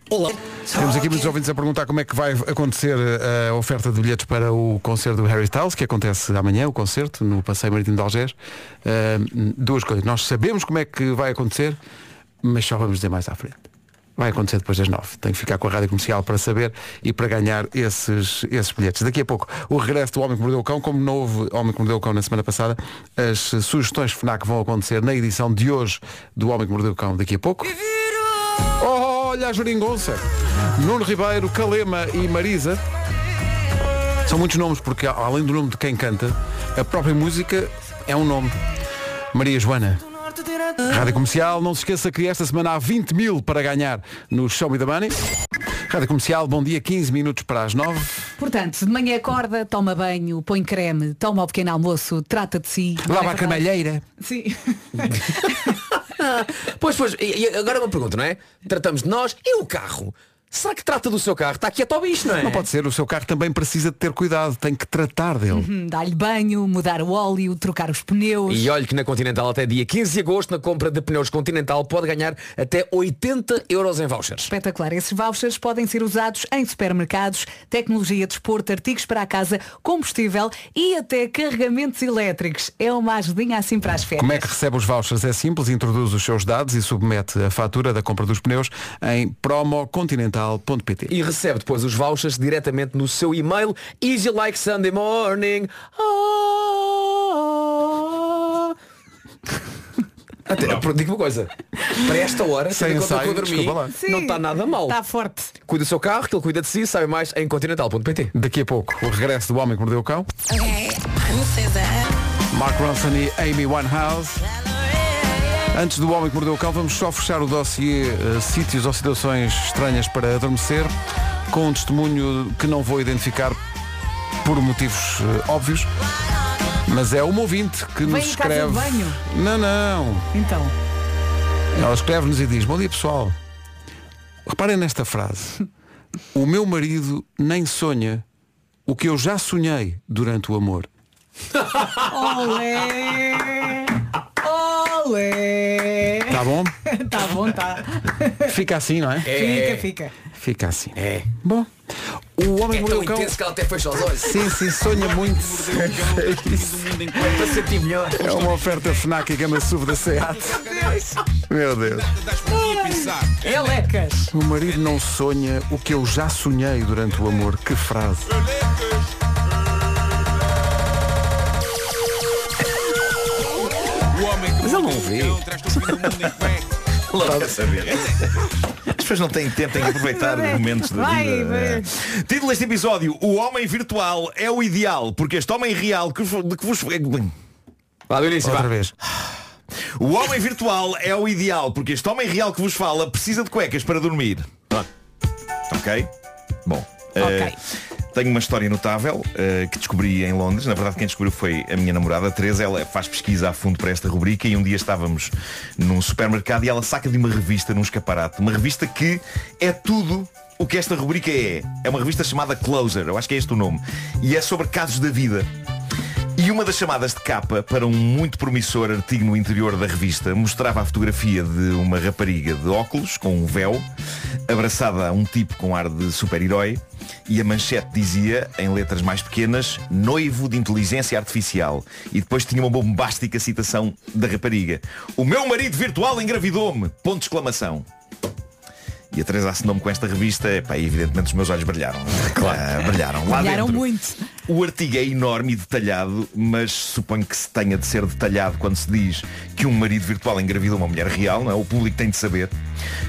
Olá. Temos aqui muitos ouvintes a perguntar como é que vai acontecer eh, a oferta de bilhetes para o concerto do Harry Styles, que acontece amanhã, o concerto, no Passeio Marítimo de Algés. Eh, duas coisas. Nós sabemos como é que vai acontecer, mas só vamos dizer mais à frente. Vai acontecer depois das nove. Tem que ficar com a rádio comercial para saber e para ganhar esses, esses bilhetes. Daqui a pouco, o regresso do Homem que Mordeu o Cão, como novo Homem que Mordeu o Cão na semana passada, as sugestões FNAC vão acontecer na edição de hoje do Homem que Mordeu o Cão daqui a pouco. Olha a Jeringonça. Nuno Ribeiro, Calema e Marisa. São muitos nomes, porque além do nome de quem canta, a própria música é um nome. Maria Joana. Rádio Comercial, não se esqueça que esta semana há 20 mil para ganhar no Show Me the Money. Rádio Comercial, bom dia, 15 minutos para as 9. Portanto, de manhã acorda, toma banho, põe creme, toma o pequeno almoço, trata de si. Lava é a cremalheira. Sim. *laughs* Pois, pois, e agora uma pergunta, não é? Tratamos de nós e o carro. Será que trata do seu carro? Está quieto ao bicho, não é? Não pode ser, o seu carro também precisa de ter cuidado, tem que tratar dele. Hum, Dar-lhe banho, mudar o óleo, trocar os pneus. E olhe que na Continental até dia 15 de agosto, na compra de pneus Continental, pode ganhar até 80 euros em vouchers. Espetacular. Esses vouchers podem ser usados em supermercados, tecnologia de desporto, artigos para a casa, combustível e até carregamentos elétricos. É uma ajudinha assim para as férias. Como é que recebe os vouchers? É simples, introduz os seus dados e submete a fatura da compra dos pneus em E recebe depois os vouchers diretamente no seu e-mail Easy like Sunday morning. Ah. Até, digo uma coisa, para esta hora, Sem ensaio, que eu dormi, desculpa lá. não está nada mal. Está forte. Cuida do seu carro, que ele cuida de si, sabe mais em continental.pt. Daqui a pouco, o regresso do Homem que Mordeu o Cão. Mark Ronson e Amy Winehouse. Antes do Homem que Mordeu o Cão, vamos só fechar o dossiê eh, sítios ou situações estranhas para adormecer, com um testemunho que não vou identificar por motivos eh, óbvios, mas é uma ouvinte que Vem nos em casa de escreve. banho? Não, não. Então. Ela escreve-nos e diz, bom dia pessoal. Reparem nesta frase. O meu marido nem sonha o que eu já sonhei durante o amor. Olé! Olé! Tá bom? *laughs* tá bom, tá. Fica assim, não é? Fica, fica. Fica assim. É. Bom. O homem É mordeu o cão. que ela até fecha os olhos. Sim, sim, sonha muito. Melhor. É uma oferta FNAC e gama SUV da SEAT. Meu Deus. Elecas. O marido não sonha o que eu já sonhei durante o amor. Que frase. Ele não vê. *laughs* Logo a saber. As pessoas não têm tempo, têm que aproveitar os momentos da Vai, vida. vai. É. Título deste episódio, o homem virtual é o ideal, porque este homem real que vos, de que vos... Lá do início, Outra vá. vez. O homem virtual é o ideal, porque este homem real que vos fala precisa de cuecas para dormir. Ok? Bom. eh, tenho uma história notável eh, que descobri em Londres. Na verdade, quem descobriu foi a minha namorada, a Teresa. Ela faz pesquisa a fundo para esta rubrica e um dia estávamos num supermercado e ela saca de uma revista num escaparate. Uma revista que é tudo o que esta rubrica é. É uma revista chamada Closer. Eu acho que é este o nome. E é sobre casos da vida. E uma das chamadas de capa para um muito promissor artigo no interior da revista mostrava a fotografia de uma rapariga de óculos, com um véu, abraçada a um tipo com ar de super-herói, e a manchete dizia, em letras mais pequenas, noivo de inteligência artificial. E depois tinha uma bombástica citação da rapariga. O meu marido virtual engravidou-me! Ponto de exclamação. E a Teresa assinou-me com esta revista, epá, e evidentemente os meus olhos brilharam. Claro. brilharam. Lá Olharam dentro. muito. O artigo é enorme e detalhado, mas suponho que se tenha de ser detalhado quando se diz que um marido virtual engravidou uma mulher real, não é? O público tem de saber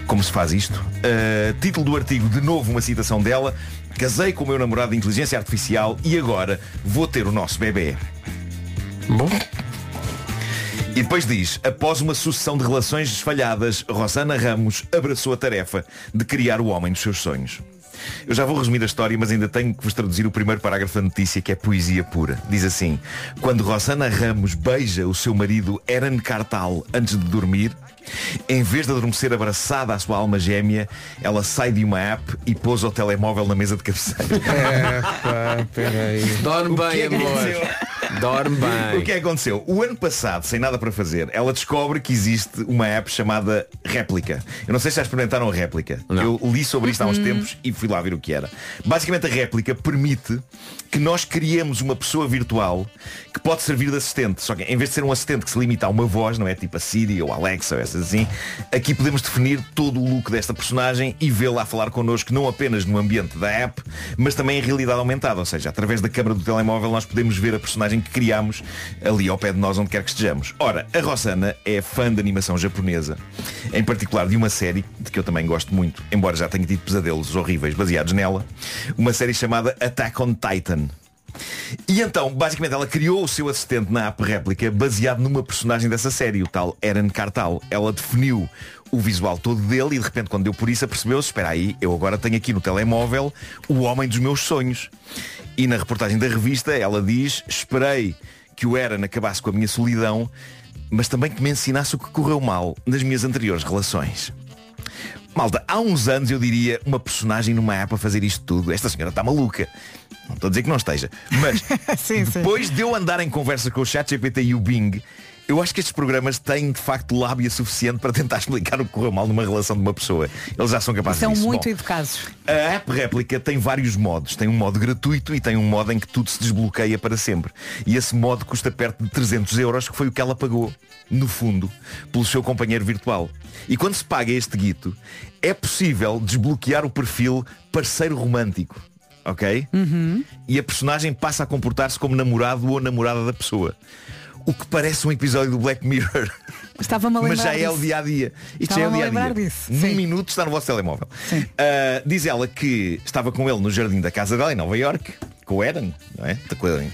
como se faz isto. Uh, título do artigo, de novo uma citação dela. Casei com o meu namorado de inteligência artificial e agora vou ter o nosso bebê. Bom. E depois diz, após uma sucessão de relações falhadas, Rosana Ramos abraçou a tarefa de criar o homem dos seus sonhos. Eu já vou resumir a história, mas ainda tenho que vos traduzir o primeiro parágrafo da notícia, que é poesia pura. Diz assim, quando Rosana Ramos beija o seu marido Eran Cartal antes de dormir, em vez de adormecer abraçada à sua alma gêmea, ela sai de uma app e pôs o telemóvel na mesa de cabeceira. *laughs* É, pá, peraí. Dorme bem, é amor. Dorme *laughs* O bem. que é que aconteceu? O ano passado, sem nada para fazer, ela descobre que existe uma app chamada Réplica. Eu não sei se já experimentaram a Réplica. Eu li sobre isto há uns tempos e fui lá ver o que era. Basicamente a Réplica permite que nós criemos uma pessoa virtual que pode servir de assistente. Só que em vez de ser um assistente que se limita a uma voz, não é tipo a Siri ou a Alexa ou essas assim, aqui podemos definir todo o look desta personagem e vê-la a falar connosco não apenas no ambiente da app, mas também em realidade aumentada. Ou seja, através da câmara do telemóvel nós podemos ver a personagem que criamos ali ao pé de nós onde quer que estejamos. Ora, a Rossana é fã de animação japonesa, em particular de uma série de que eu também gosto muito, embora já tenha tido pesadelos horríveis baseados nela, uma série chamada Attack on Titan. E então, basicamente, ela criou o seu assistente na app réplica baseado numa personagem dessa série, o tal Eren Cartal. Ela definiu o visual todo dele e de repente quando deu por isso apercebeu-se, espera aí, eu agora tenho aqui no telemóvel o homem dos meus sonhos. E na reportagem da revista ela diz, esperei que o Eren acabasse com a minha solidão, mas também que me ensinasse o que correu mal nas minhas anteriores relações. Malta, há uns anos eu diria uma personagem numa app a fazer isto tudo. Esta senhora está maluca. Não estou a dizer que não esteja. Mas *laughs* depois de eu andar em conversa com o ChatGPT e o Bing, eu acho que estes programas têm de facto lábia suficiente para tentar *laughs* explicar o que correu mal numa relação de uma pessoa. Eles já são capazes São disso. muito Bom, educados. a app réplica tem vários modos. Tem um modo gratuito e tem um modo em que tudo se desbloqueia para sempre. E esse modo custa perto de 300 euros, que foi o que ela pagou, no fundo, pelo seu companheiro virtual. E quando se paga este guito, é possível desbloquear o perfil parceiro romântico. Ok? E a personagem passa a comportar-se como namorado ou namorada da pessoa. O que parece um episódio do Black Mirror. Estava-me a lembrar Mas já é o disso. dia a dia. Isto já é o dia a dia. lembrar disso, Num sim. minuto está no vosso telemóvel. Ah, diz ela que estava com ele no jardim da casa dela em Nova York, com o Eren, não é? Da coisa em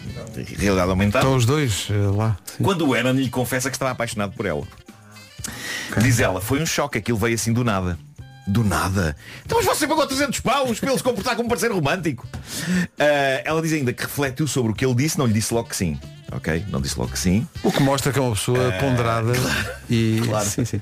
realidade aumentada. Estão os dois eh, lá. Quando o Eren lhe confessa que estava apaixonado por ela. Diz ela, foi um choque, aquilo veio assim do nada. Do nada. Então mas você pagou 300 paus para ele se comportar como parceiro romântico. Ah, ela diz ainda que refletiu sobre o que ele disse, não lhe disse logo que sim. Ok? Não disse logo que sim. O que mostra que é uma pessoa ponderada e. claro. Sim, sim.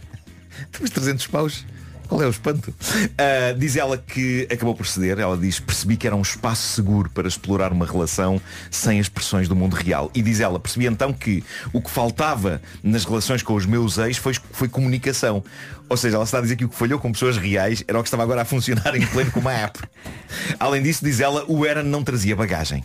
Temos 300 paus. Qual é o espanto? Ah, diz ela que acabou por ceder. Ela diz, percebi que era um espaço seguro para explorar uma relação sem as pressões do mundo real. E diz ela, percebi então que o que faltava nas relações com os meus ex foi, foi comunicação. Ou seja, ela está a dizer que o que falhou com pessoas reais era o que estava agora a funcionar em pleno com uma app. Além disso, diz ela, o Aaron não trazia bagagem.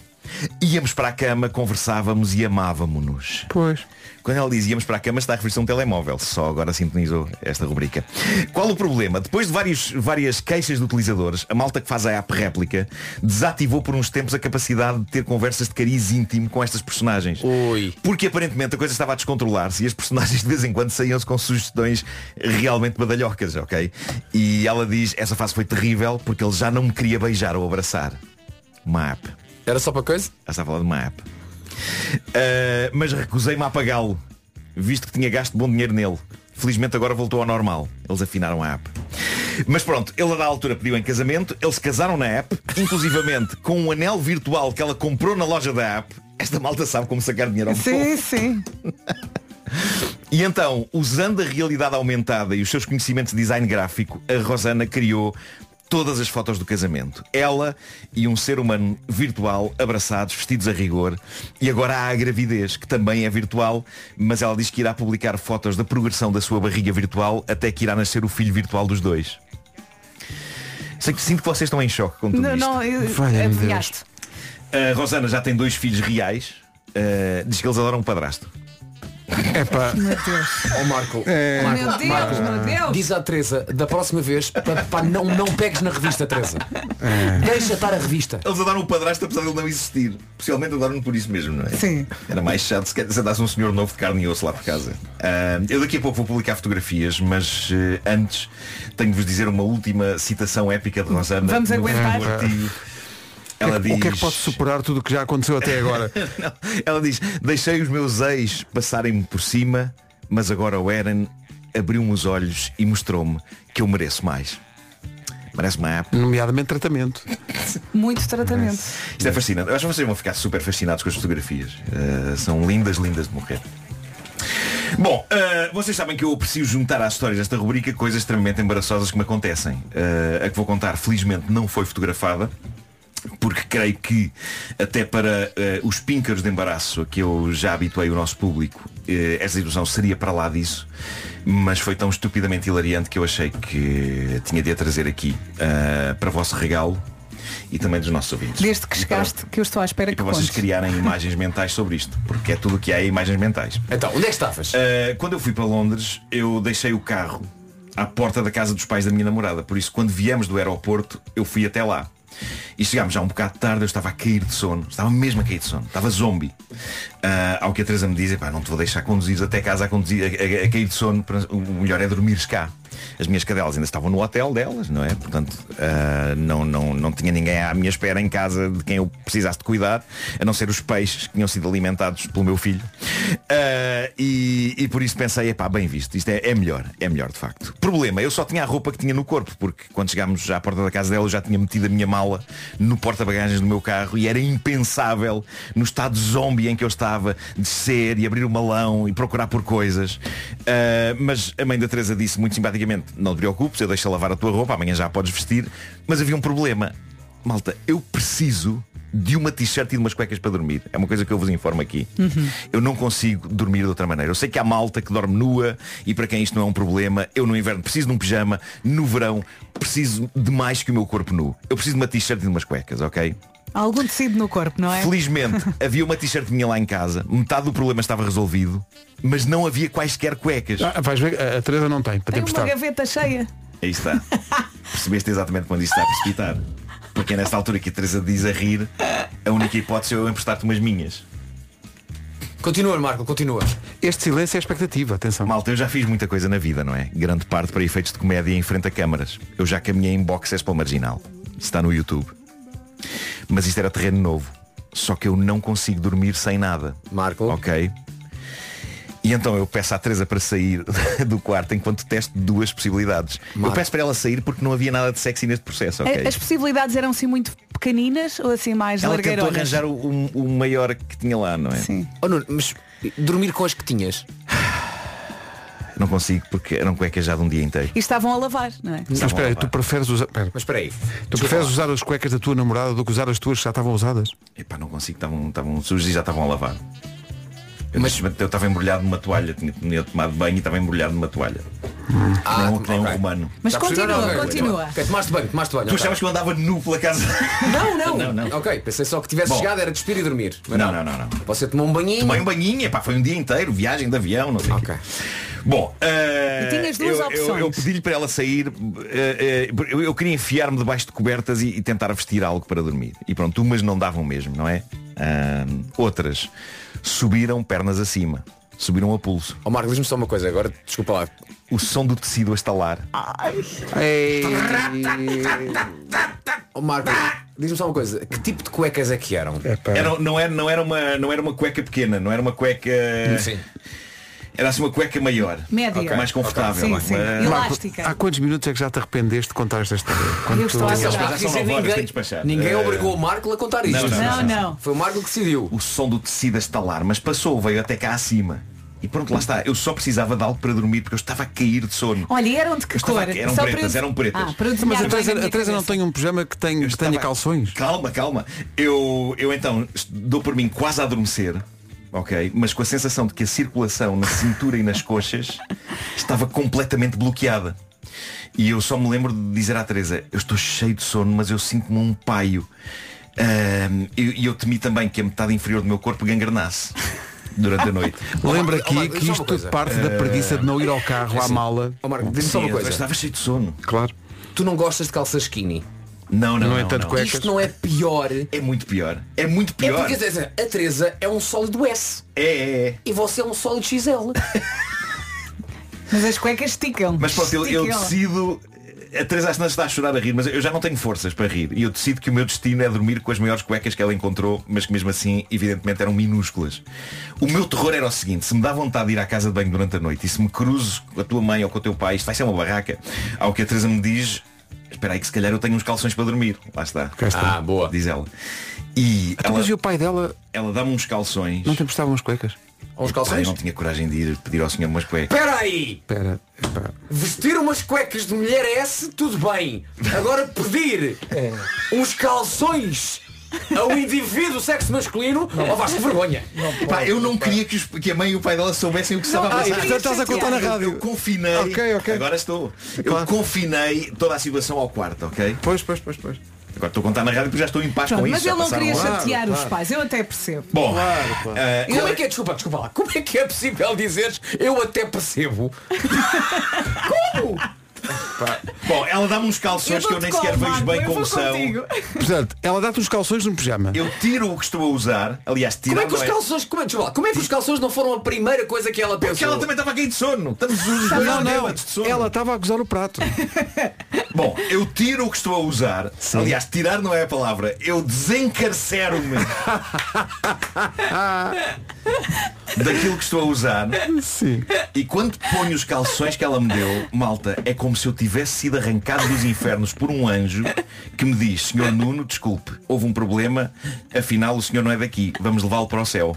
Íamos para a cama, conversávamos e amávamos-nos. Pois. Quando ela diz íamos para a cama está a referir-se a um telemóvel. Só agora sintonizou esta rubrica. Qual o problema? Depois de vários, várias queixas de utilizadores, a malta que faz a app réplica desativou por uns tempos a capacidade de ter conversas de cariz íntimo com estas personagens. Ui. Porque aparentemente a coisa estava a descontrolar-se e as personagens de vez em quando saíam-se com sugestões realmente badalhocas, ok? E ela diz, essa fase foi terrível porque ele já não me queria beijar ou abraçar. Uma app. Era só para coisa? Ela está a falar de uma app. Uh, mas recusei-me a apagá-lo, visto que tinha gasto bom dinheiro nele. Felizmente agora voltou ao normal. Eles afinaram a app. Mas pronto, ele a da altura pediu em casamento, eles se casaram na app, inclusivamente *laughs* com um anel virtual que ela comprou na loja da app. Esta malta sabe como sacar dinheiro ao Sim, povo. sim. *laughs* *laughs* E então, usando a realidade aumentada e os seus conhecimentos de design gráfico, a Rosana criou todas as fotos do casamento. Ela e um ser humano virtual, abraçados, vestidos a rigor. E agora há a gravidez, que também é virtual, mas ela diz que irá publicar fotos da progressão da sua barriga virtual até que irá nascer o filho virtual dos dois. Sei que sinto que vocês estão em choque com tudo Não, isto. não, eu-. A Rosana já tem dois filhos reais. Uh, diz que eles adoram um padrasto. É pá. Meu Deus. Ó Marco, É. Marco, Meu Deus, Marco, meu Deus. diz à Teresa, da próxima vez, pá, pá, não, não pegues na revista, Teresa. Deixa estar a revista. Eles adoram o padrasto apesar de ele não existir. Possivelmente adoram por isso mesmo, não é? Sim. Era mais chato se sentasse um senhor novo de carne e osso lá por casa. Ah, eu daqui a pouco vou publicar fotografias, mas eh, antes tenho de vos dizer uma última citação épica de Rosana. Vamos aguentar. artigo. Ela O diz. que é que pode superar tudo o que já aconteceu até agora? *laughs* Ela diz, deixei os meus ex passarem-me por cima, mas agora o Eren abriu-me os olhos e mostrou-me que eu mereço mais. Merece uma app. Nomeadamente tratamento. *laughs* Muito tratamento. Isto é fascinante. Eu acho que vocês vão ficar super fascinados com as fotografias. Uh, são lindas, lindas de morrer. Bom, uh, vocês sabem que eu aprecio juntar às histórias desta rubrica coisas extremamente embaraçosas que me acontecem. Uh, a que vou contar, felizmente, não foi fotografada. Porque creio que até para uh, os píncaros de embaraço a que eu já habituei o nosso público, uh, esta situação seria para lá disso, mas foi tão estupidamente hilariante que eu achei que tinha de a trazer aqui uh, para vosso regalo e também dos nossos ouvintes. Desde que E para- chegaste, que eu estou à espera e que para vocês contes. criarem *laughs* imagens mentais sobre isto, porque é tudo o que há é imagens mentais. Então, onde é que estavas? Uh, quando eu fui para Londres, eu deixei o carro à porta da casa dos pais da minha namorada. Por isso, quando viemos do aeroporto, eu fui até lá. E chegámos já um bocado tarde, eu estava a cair de sono. Estava mesmo a cair de sono. Estava zombie. Ah, ao que a Teresa me diz, "Epá, não te vou deixar conduzir até casa a, conduzir, a, a- a cair de sono. O melhor é dormires cá. As minhas cadelas ainda estavam no hotel delas, não é? Portanto, ah, não, não, não tinha ninguém à minha espera em casa de quem eu precisasse de cuidar, a não ser os peixes que tinham sido alimentados pelo meu filho. Ah, e, e por isso pensei, epá, bem visto, isto é, é melhor, é melhor de facto. Problema, eu só tinha a roupa que tinha no corpo, porque quando chegámos à porta da casa dela eu já tinha metido a minha mala no porta-bagagens do meu carro e era impensável, no estado zombie em que eu estava, descer e abrir o malão e procurar por coisas. Ah, mas a mãe da Teresa disse muito simpaticamente, não te preocupes, eu deixo a lavar a tua roupa, amanhã já a podes vestir. Mas havia um problema. Malta, eu preciso de uma t-shirt e de umas cuecas para dormir. É uma coisa que eu vos informo aqui. Eu não consigo dormir de outra maneira. Eu sei que há malta que dorme nua e para quem isto não é um problema, eu no inverno preciso de um pijama, no verão preciso de mais que o meu corpo nu. Eu preciso de uma t-shirt e de umas cuecas, ok? Algum tecido no corpo, não é? Felizmente *laughs* havia uma t-shirt minha lá em casa, metade do problema estava resolvido, mas não havia quaisquer cuecas. Ah, vais ver, a, a Teresa não tem, para Tem te uma gaveta cheia. Aí está. Percebeste exatamente quando isso está a precipitar. Porque é nesta altura que a Teresa diz a rir, a única hipótese é eu emprestar-te umas minhas. Continua, Marco, continua. Este silêncio é expectativa, atenção. Malta, eu já fiz muita coisa na vida, não é? Grande parte para efeitos de comédia em frente a câmaras. Eu já caminhei em boxers para o marginal. Está no YouTube. Mas isto era terreno novo. Só que eu não consigo dormir sem nada. Marco. Ok. E então eu peço à Teresa para sair *laughs* do quarto enquanto testo duas possibilidades. Eu Marco. peço para ela sair porque não havia nada de sexy neste processo, ok? As possibilidades eram assim muito pequeninas ou assim mais Ela tentou arranjar o, o- o maior que tinha lá, não é? Sim. Oh, Nuno, mas dormir com as que tinhas? Não consigo porque eram cuecas já de um dia inteiro. E estavam a lavar, não é? Mas espera aí, tu preferes usar. Pera. Mas espera aí. Tu preferes usar as cuecas da tua namorada do que usar as tuas que já estavam usadas? Epá, não consigo, estavam, estavam sujas e já estavam a lavar. Eu, mas... eu estava embrulhado numa toalha, tinha, tinha tomado banho e estava embrulhado numa toalha. Ah, não, nem um ok. romano. Mas percebi? continua, Não, não, não, continua. Ok, tomaste banho, tomaste banho. Tu ok. achavas que eu andava nu pela casa? Não, não, Não, não. Ok, pensei só que tivesse Bom. chegado, era despir e dormir. Não, não, não, não. Você tomou um banhinho. Tomei um banhinho, epá, foi um dia inteiro, viagem de avião, não sei. o quê. Bom, E tinhas duas eu, opções. eu, eu pedi-lhe para ela sair, eh, eh, eu, eu queria enfiar-me debaixo de cobertas e, e tentar vestir algo para dormir. E pronto, umas não davam mesmo, não é? Outras subiram pernas acima, subiram a pulso. Ó Marco, diz-me só uma coisa agora, desculpa lá. O som do tecido a estalar. Ó Marco, diz-me só uma coisa. Que tipo de cuecas é que eram? Era, não, era, não, era uma, não era uma cueca pequena, não era uma cueca. Sim. Era assim uma cueca maior. Média. Ok, Mais confortável. Sim, Uma- sim. uma- Elástica. Há quantos minutos é que já te arrependeste de contar esta história? Quando Eu estou a mas Dizer ninguém ninguém Eh, obrigou o Marco a contar isto. não, Não, não. Foi o Marco que decidiu. o som do tecido a estalar, mas passou, veio até cá acima. E pronto, lá está. Eu só precisava de algo para dormir porque eu estava a cair de sono. Olha, e eram de que cor? eram Só pretas, para eu- eram pretas. Ah, Mas a Teresa, minha a Teresa não tem um pijama que, tem, que tenha estava- calções? Calma, calma. Eu, eu então dou por mim quase a adormecer. Ok, mas com a sensação de que a circulação na cintura e nas coxas estava completamente bloqueada. E eu só me lembro de dizer à Teresa, eu estou cheio de sono, mas eu sinto-me um paio. E eu, temi também que a metade inferior do meu corpo gangrenasse durante a noite. *laughs* Lembra aqui Marco, que isto parte da preguiça de não ir ao carro, à mala. Ó Marco, diz-me só uma eu coisa. estava cheio de sono. Claro. Tu não gostas de calças skinny? Não, não, não, entanto, não. cuecas. Isto não é pior. É muito pior. É muito É pior. porque quer dizer, a Teresa é um sólido S. É, é, é. E você é um sólido XL. *laughs* Mas as cuecas esticam. Mas pronto, eu, eu decido. A Teresa às vezes está a chorar a rir, mas eu já não tenho forças para rir. E eu decido que o meu destino é dormir com as maiores cuecas que ela encontrou, mas que mesmo assim, evidentemente, eram minúsculas. O meu terror era o seguinte, se me dá vontade de ir à casa de banho durante a noite e se me cruzo com a tua mãe ou com o teu pai, isto vai ser uma barraca, ao que a Teresa me diz, espera aí que se calhar eu tenho uns calções para dormir. Lá está. Está. Ah, boa. Diz ela. E Então, ela, e o pai dela ela dá-me uns calções. não te emprestavam as cuecas? Uns calções? não tinha coragem de ir pedir ao senhor umas cuecas. Espera aí! Espera, espera. Vestir umas cuecas de mulher S, tudo bem. Agora pedir uns calções a um indivíduo sexo masculino, ó Vasco, vergonha. Pá, eu não queria que, os- que a mãe e o pai dela soubessem o que estava a passar. e portanto estás a contar na Eu- rádio. Eu confinei. Ok, ok. Agora estou. Claro. Eu confinei toda a situação ao quarto, ok? Pois, pois, pois, pois. Agora estou a contar na rádio porque já estou em paz Pronto, com mas isso. já ele não passaram queria lá. chatear os pais, eu até percebo. Bom, Claro, eh, Como é que é, desculpa, desculpa lá, como é que é possível dizeres eu até percebo? *laughs* Como? Bom, ela dá-me uns calções que eu nem sequer vejo bem como são. Portanto, ela dá-te os calções num pijama. Eu tiro o que estou a usar. Aliás, Como tirar é que os é- calções, como é, lá, como é que os calções não foram a primeira coisa que ela pensou? Porque ela também estava a cair de sono. Estamos os dois Não, não. de sono. Ela estava a gozar o prato. *laughs* Bom, eu tiro o que estou a usar. Aliás, tirar não é a palavra. Eu desencarcero-me *laughs* daquilo que estou a usar. Sim. E quando ponho os calções que ela me deu, malta, é como se eu tivesse sido arrancado dos infernos por um anjo que me diz, senhor Nuno, desculpe, houve um problema, afinal o senhor não é daqui, vamos levá-lo para o céu.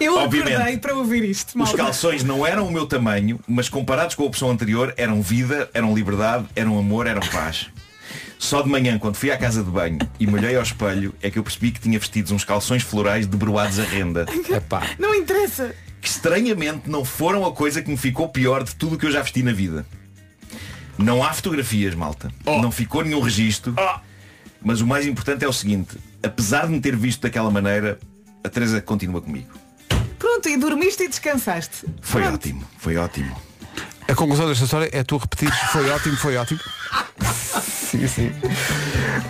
Eu Obviamente. para ouvir isto. Os malta. calções não eram o meu tamanho, mas comparados com a opção anterior, eram vida, eram liberdade, eram amor, eram paz. Só de manhã, quando fui à casa de banho e me olhei ao espelho, é que eu percebi que tinha vestidos uns calções florais debruados à renda. Epá. Não interessa. Que estranhamente não foram a coisa que me ficou pior de tudo o que eu já vesti na vida. Não há fotografias, malta. Não ficou nenhum registro. Mas o mais importante é o seguinte. Apesar de me ter visto daquela maneira, a Teresa continua comigo. Pronto, e dormiste e descansaste. Foi Pronto. ótimo, foi ótimo. A conclusão desta história é tu repetires foi ótimo, foi ótimo. *laughs* Sim, sim.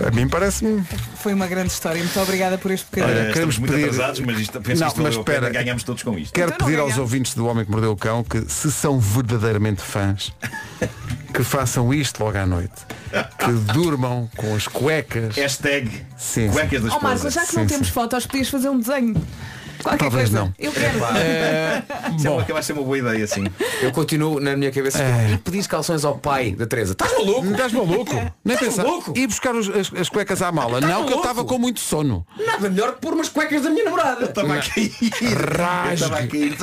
A mim parece-me. Foi uma grande história. Muito obrigada por este bocadinho. Olha, queremos estamos muito pedir- atrasados, mas isto, penso Não, que isto mas espera. ganhamos todos com isto. Quero Então não pedir aos ouvintes do Homem que Mordeu o Cão que, se são verdadeiramente fãs, que façam isto logo à noite. Que *laughs* durmam com as cuecas. Hashtag Sim, cuecas da Ó esposa. Marco, já que não Sim, temos sim. fotos, podias fazer um desenho. Qualquer Talvez coisa. não. Eu quero. É, *laughs* Isso é uma- que vai ser uma boa ideia, sim. Eu continuo na minha cabeça e pedis calções ao pai da Teresa. Estás maluco? Estás maluco? Nem Estás pensar. maluco? E buscar os- as, as cuecas à mala. Estás não, que eu estava com muito sono. Nada melhor que pôr umas cuecas da minha namorada. Estava a cair. Eu Estava a cair.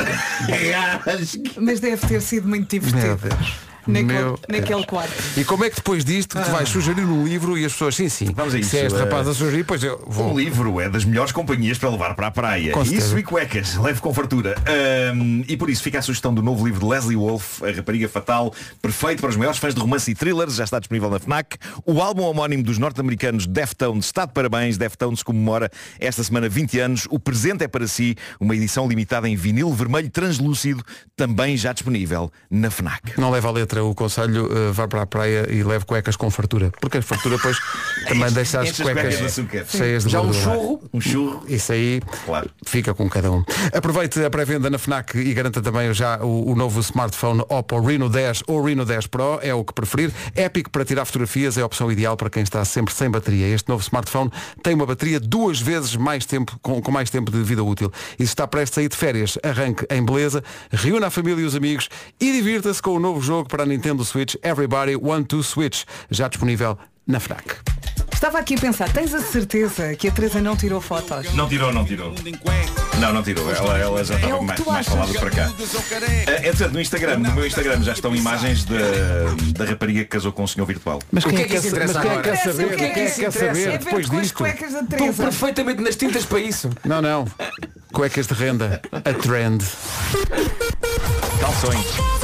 Rasgue. Mas deve ter sido muito Meu divertido. Deus. Naquele, Meu naquele Deus. quarto. E como é que depois disto tu vais sugerir um livro e as pessoas, sim, sim, Vamos a isso. se é este rapaz a sugerir, pois eu vou. Um livro é das melhores companhias para levar para a praia. Isso e cuecas, leve com fartura. Ahm, e por isso fica a sugestão do novo livro de Leslie Wolfe, A Rapariga Fatal, perfeito para os maiores fãs de romance e thrillers, já está disponível na FNAC. O álbum homónimo dos norte-americanos Deftones está de parabéns. Deftones comemora esta semana 20 anos. O presente é para si, uma edição limitada em vinil vermelho translúcido, também já disponível na FNAC. Não leva a letra o conselho, eh, vá para a praia e leve cuecas com fartura. Porque a fartura depois *laughs* também deixa as cuecas cheias de Já um gordura. churro. Um churro. Isso aí Claro. fica com cada um. Aproveite a pré-venda na FNAC e garanta também já o, o novo smartphone Oppo Reno 10 ou Reno 10 Pro, é o que preferir. Épico para tirar fotografias, é a opção ideal para quem está sempre sem bateria. Este novo smartphone tem uma bateria duas vezes mais tempo, com, com mais tempo de vida útil. E se está prestes a ir de férias, arranque em beleza, reúna a família e os amigos e divirta-se com o novo jogo para a Nintendo Switch Everybody Want to Switch, já disponível na FNAC. Estava aqui a pensar, tens a certeza que a Teresa não tirou fotos? Não tirou, não tirou. Não, não tirou. Ela, ela já É estava o que mais, mais falada para cá. É, é dizer, no Instagram, no meu Instagram já estão imagens da, da rapariga que casou com um senhor virtual. Mas O quem que é é que mas quem é agora? quer saber? O que é que Quem é que quer saber É depois disto? Estou perfeitamente nas tintas para isso. Não, não. Cuecas de renda. A trend. Calções.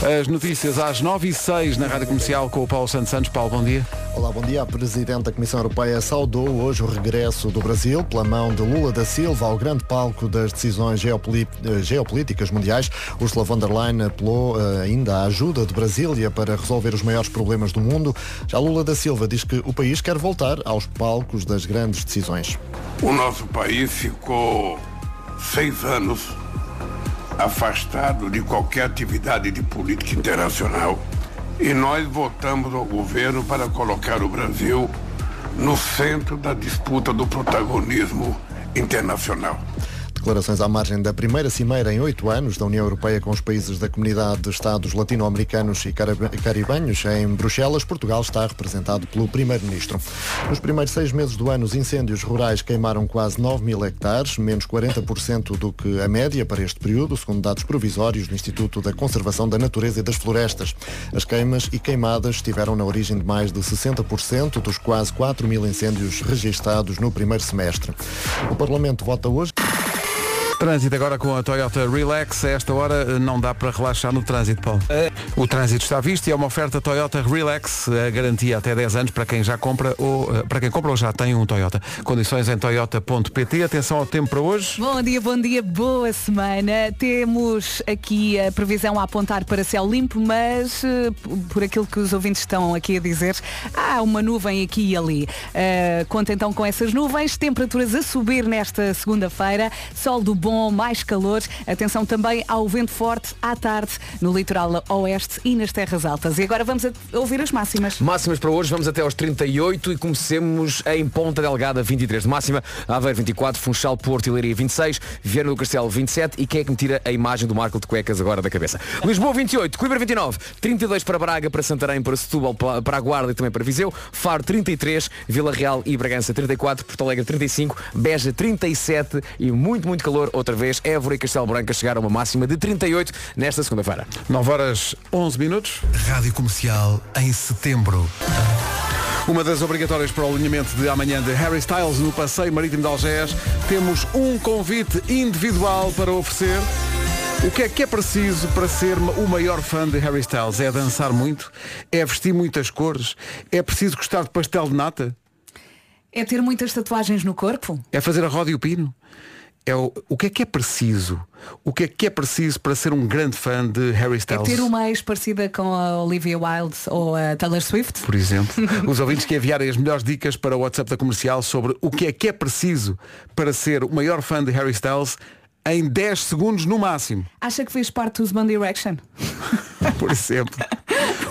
As notícias às 9 e 6 na Rádio Comercial com o Paulo Santos Santos. Paulo, bom dia. Olá, bom dia. A Presidente da Comissão Europeia saudou hoje o regresso do Brasil pela mão de Lula da Silva ao grande palco das decisões eh, geopolíticas mundiais. Ursula von der Leyen apelou eh, ainda à ajuda de Brasília para resolver os maiores problemas do mundo. Já Lula da Silva diz que o país quer voltar aos palcos das grandes decisões. O nosso país ficou seis anos afastado de qualquer atividade de política internacional e nós voltamos ao governo para colocar o Brasil no centro da disputa do protagonismo internacional. Declarações à margem da primeira cimeira em oito anos da União Europeia com os países da Comunidade de Estados Latino-Americanos e caribe- caribenhos em Bruxelas, Portugal está representado pelo Primeiro-Ministro. Nos primeiros seis meses do ano, os incêndios rurais queimaram quase 9 mil hectares, menos 40% do que a média para este período, segundo dados provisórios do Instituto da Conservação da Natureza e das Florestas. As queimas e queimadas estiveram na origem de mais de 60% dos quase 4 mil incêndios registados no primeiro semestre. O Parlamento vota hoje. Trânsito agora com a Toyota Relax. A esta hora eh, não dá para relaxar no trânsito, Paulo. O trânsito está visto e é uma oferta Toyota Relax, a garantia até 10 anos para quem já compra ou eh, para quem compra ou já tem um Toyota. Condições em toyota.pt. Atenção ao tempo para hoje. Bom dia, bom dia, boa semana. Temos aqui a previsão a apontar para céu limpo, mas eh, por aquilo que os ouvintes estão aqui a dizer, há uma nuvem aqui e ali. Eh, conta então com essas nuvens, temperaturas a subir nesta segunda-feira, sol do bom, mais calor. Atenção também ao vento forte à tarde no litoral oeste e nas terras altas. E agora vamos ouvir as máximas. Máximas para hoje, vamos até aos 38 e comecemos em Ponta Delgada, 23 de máxima, Aveiro 24, Funchal, Porto e Leiria 26, Viana do Castelo 27 e quem é que me tira a imagem do Marco de cuecas agora da cabeça? Lisboa 28, Coimbra 29, 32 para Braga, para Santarém, para Setúbal, pa- para a Guarda e também para Viseu, Faro 33, Vila Real e Bragança 34, Porto Alegre 35, Beja 37 e muito, muito calor outra vez. Évora e Castelo Branco a chegar a uma máxima de 38 nesta segunda-feira. 9 horas 11 minutos. Rádio Comercial em setembro. Uma das obrigatórias para o alinhamento de amanhã de Harry Styles no Passeio Marítimo de Algés. Temos um convite individual para oferecer. O que é que é preciso para ser o maior fã de Harry Styles? É dançar muito? É vestir muitas cores? É preciso gostar de pastel de nata? É ter muitas tatuagens no corpo? É fazer a roda e o pino? É o, o que é que é preciso? O que é que é preciso para ser um grande fã de Harry É Styles? ter uma ex parecida com a Olivia Wilde ou a Taylor Swift? por exemplo. *laughs* Os ouvintes que enviarem as melhores dicas para o WhatsApp da comercial sobre o que é que é preciso para ser o maior fã de Harry Styles em 10 segundos no máximo. Acha que fez parte dos One Direction? Por exemplo. *laughs*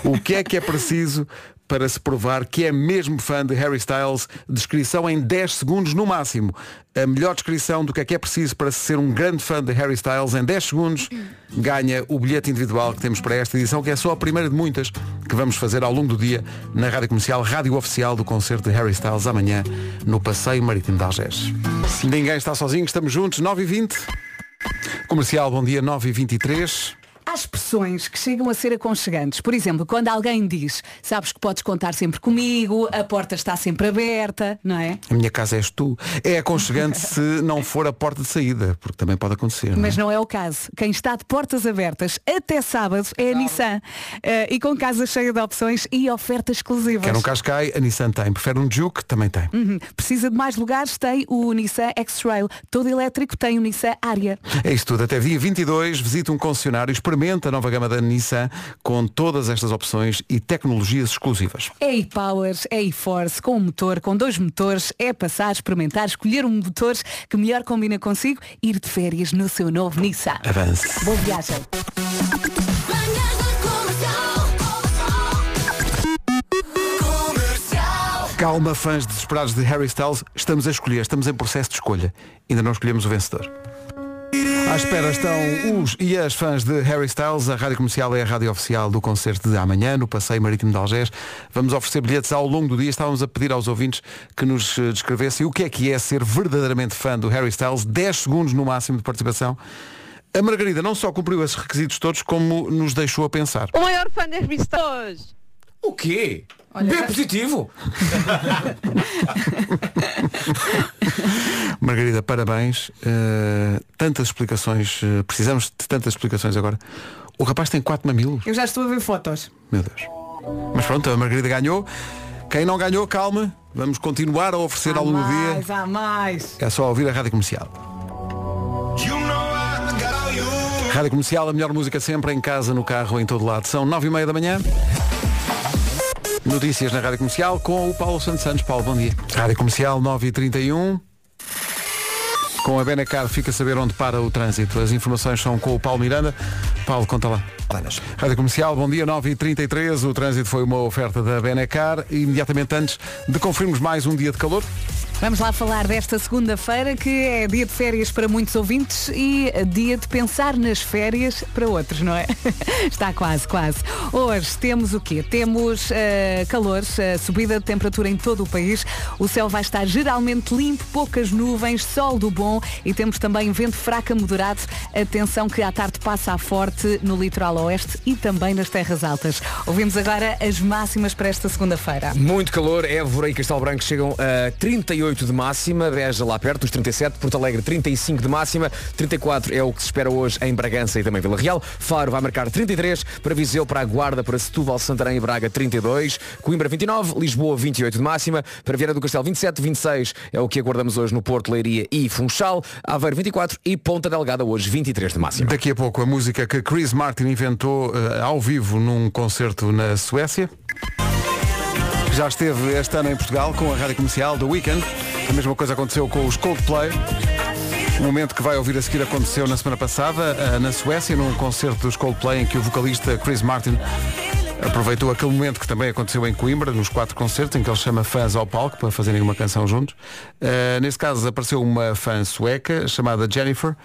O que é que é preciso para se provar que é mesmo fã de Harry Styles. Descrição em 10 segundos no máximo. A melhor descrição do que é que é preciso para se ser um grande fã de Harry Styles em 10 segundos ganha o bilhete individual que temos para esta edição, que é só a primeira de muitas que vamos fazer ao longo do dia na Rádio Comercial, rádio oficial do concerto de Harry Styles amanhã no Passeio Marítimo de Algés. Ninguém está sozinho, estamos juntos, 9h20. Comercial, bom dia, 9h23. Expressões que chegam a ser aconchegantes. Por exemplo, quando alguém diz, sabes que podes contar sempre comigo, a porta está sempre aberta, não é? A minha casa és tu. É aconchegante se não for a porta de saída, porque também pode acontecer. não é? Mas não é o caso. Quem está de portas abertas até sábado é a Nissan. Eh, e com casa cheia de opções e ofertas exclusivas. Quer um Cascai, a Nissan tem. Prefere um Juke, também tem. Uhum. Precisa de mais lugares? Tem o Nissan X-Trail. Todo elétrico tem o Nissan Aria. É isso tudo. Até dia 22, visita um concessionário, a nova gama da Nissan com todas estas opções e tecnologias exclusivas. É e-Power, é e-Force, com um motor, com dois motores, é passar, experimentar, escolher um motor que melhor combina consigo, ir de férias no seu novo Nissan. Avance. Boa viagem. Calma, fãs desesperados de Harry Styles, estamos a escolher, estamos em processo de escolha. Ainda não escolhemos o vencedor. À espera estão os e as fãs de Harry Styles. A rádio comercial é a rádio oficial do concerto de amanhã, no Passeio Marítimo de Algés. Vamos oferecer bilhetes ao longo do dia. Estávamos a pedir aos ouvintes que nos eh, descrevessem o que é que é ser verdadeiramente fã do Harry Styles. 10 segundos no máximo de participação. A Margarida não só cumpriu esses requisitos todos, como nos deixou a pensar. O maior fã das Styles. O quê? B positivo? *laughs* Margarida, parabéns. Uh, tantas explicações, uh, precisamos de tantas explicações agora. O rapaz tem quatro mamilos. Eu já estou a ver fotos. Meu Deus. Mas pronto, a Margarida ganhou. Quem não ganhou, calma. Vamos continuar a oferecer Há ao longo do dia. mais, há mais. É só ouvir a Rádio Comercial. Rádio Comercial, a melhor música sempre, em casa, no carro, em todo lado. São nove e meia da manhã. Notícias na Rádio Comercial com o Paulo Santos Santos. Paulo, bom dia. Rádio Comercial 9h31. Com a Benacar fica a saber onde para o trânsito. As informações são com o Paulo Miranda. Paulo, conta lá. Rádio Comercial, bom dia, 9h33. O trânsito foi uma oferta da Benacar. Imediatamente antes de conferirmos mais um dia de calor. Vamos lá falar desta segunda-feira, que é dia de férias para muitos ouvintes e dia de pensar nas férias para outros, não é? *laughs* Está quase, quase. Hoje temos o quê? Temos eh, calor, eh, subida de temperatura em todo o país. O céu vai estar geralmente limpo, poucas nuvens, sol do bom e temos também vento fraco a moderado. Atenção que à tarde passa a forte no litoral oeste e também nas terras altas. Ouvimos agora as máximas para esta segunda-feira. Muito calor, Évora e Castelo Branco chegam a 38 de máxima, Beja lá perto, os 37, Porto Alegre 35 de máxima, 34 é o que se espera hoje em Bragança e também Vila Real, Faro vai marcar 33, para Viseu, para a Guarda, para Setúbal, Santarém e Braga 32, Coimbra 29, Lisboa 28 de máxima, para Vieira do Castelo 27, 26 é o que aguardamos hoje no Porto, Leiria e Funchal, Aveiro 24 e Ponta Delgada hoje 23 de máxima. Daqui a pouco a música que Chris Martin inventou eh, ao vivo num concerto na Suécia. Já esteve este ano em Portugal com a rádio comercial do Weekend. A mesma coisa aconteceu com os Coldplay. O momento que vai ouvir a seguir aconteceu na semana passada, eh, na Suécia, num concerto dos Coldplay em que o vocalista Chris Martin aproveitou aquele momento que também aconteceu em Coimbra, nos quatro concertos, em que ele chama fãs ao palco para fazerem uma canção juntos. Uh, nesse caso apareceu uma fã sueca chamada Jennifer,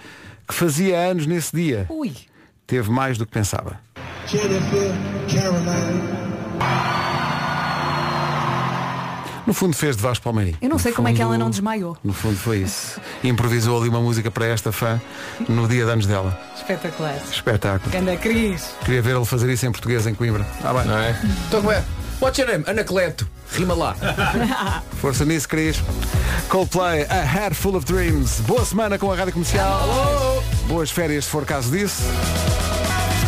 que fazia anos nesse dia. Ui. Teve mais do que pensava. Jennifer Caroline. No fundo fez de Vasco Palmeirinho. Eu não No sei como é que ela não desmaiou. No fundo foi isso. Improvisou ali uma música para esta fã no dia de anos dela. Espetacular. Espetáculo. Ganda Cris. Queria ver ele fazer isso em português em Coimbra. Ah, bem. Não é? Então como é? What's your name? Anacleto. Rima lá. *laughs* Força nisso, Cris. Coldplay, A Head Full of Dreams. Boa semana com a Rádio Comercial. Boas férias, se for caso disso.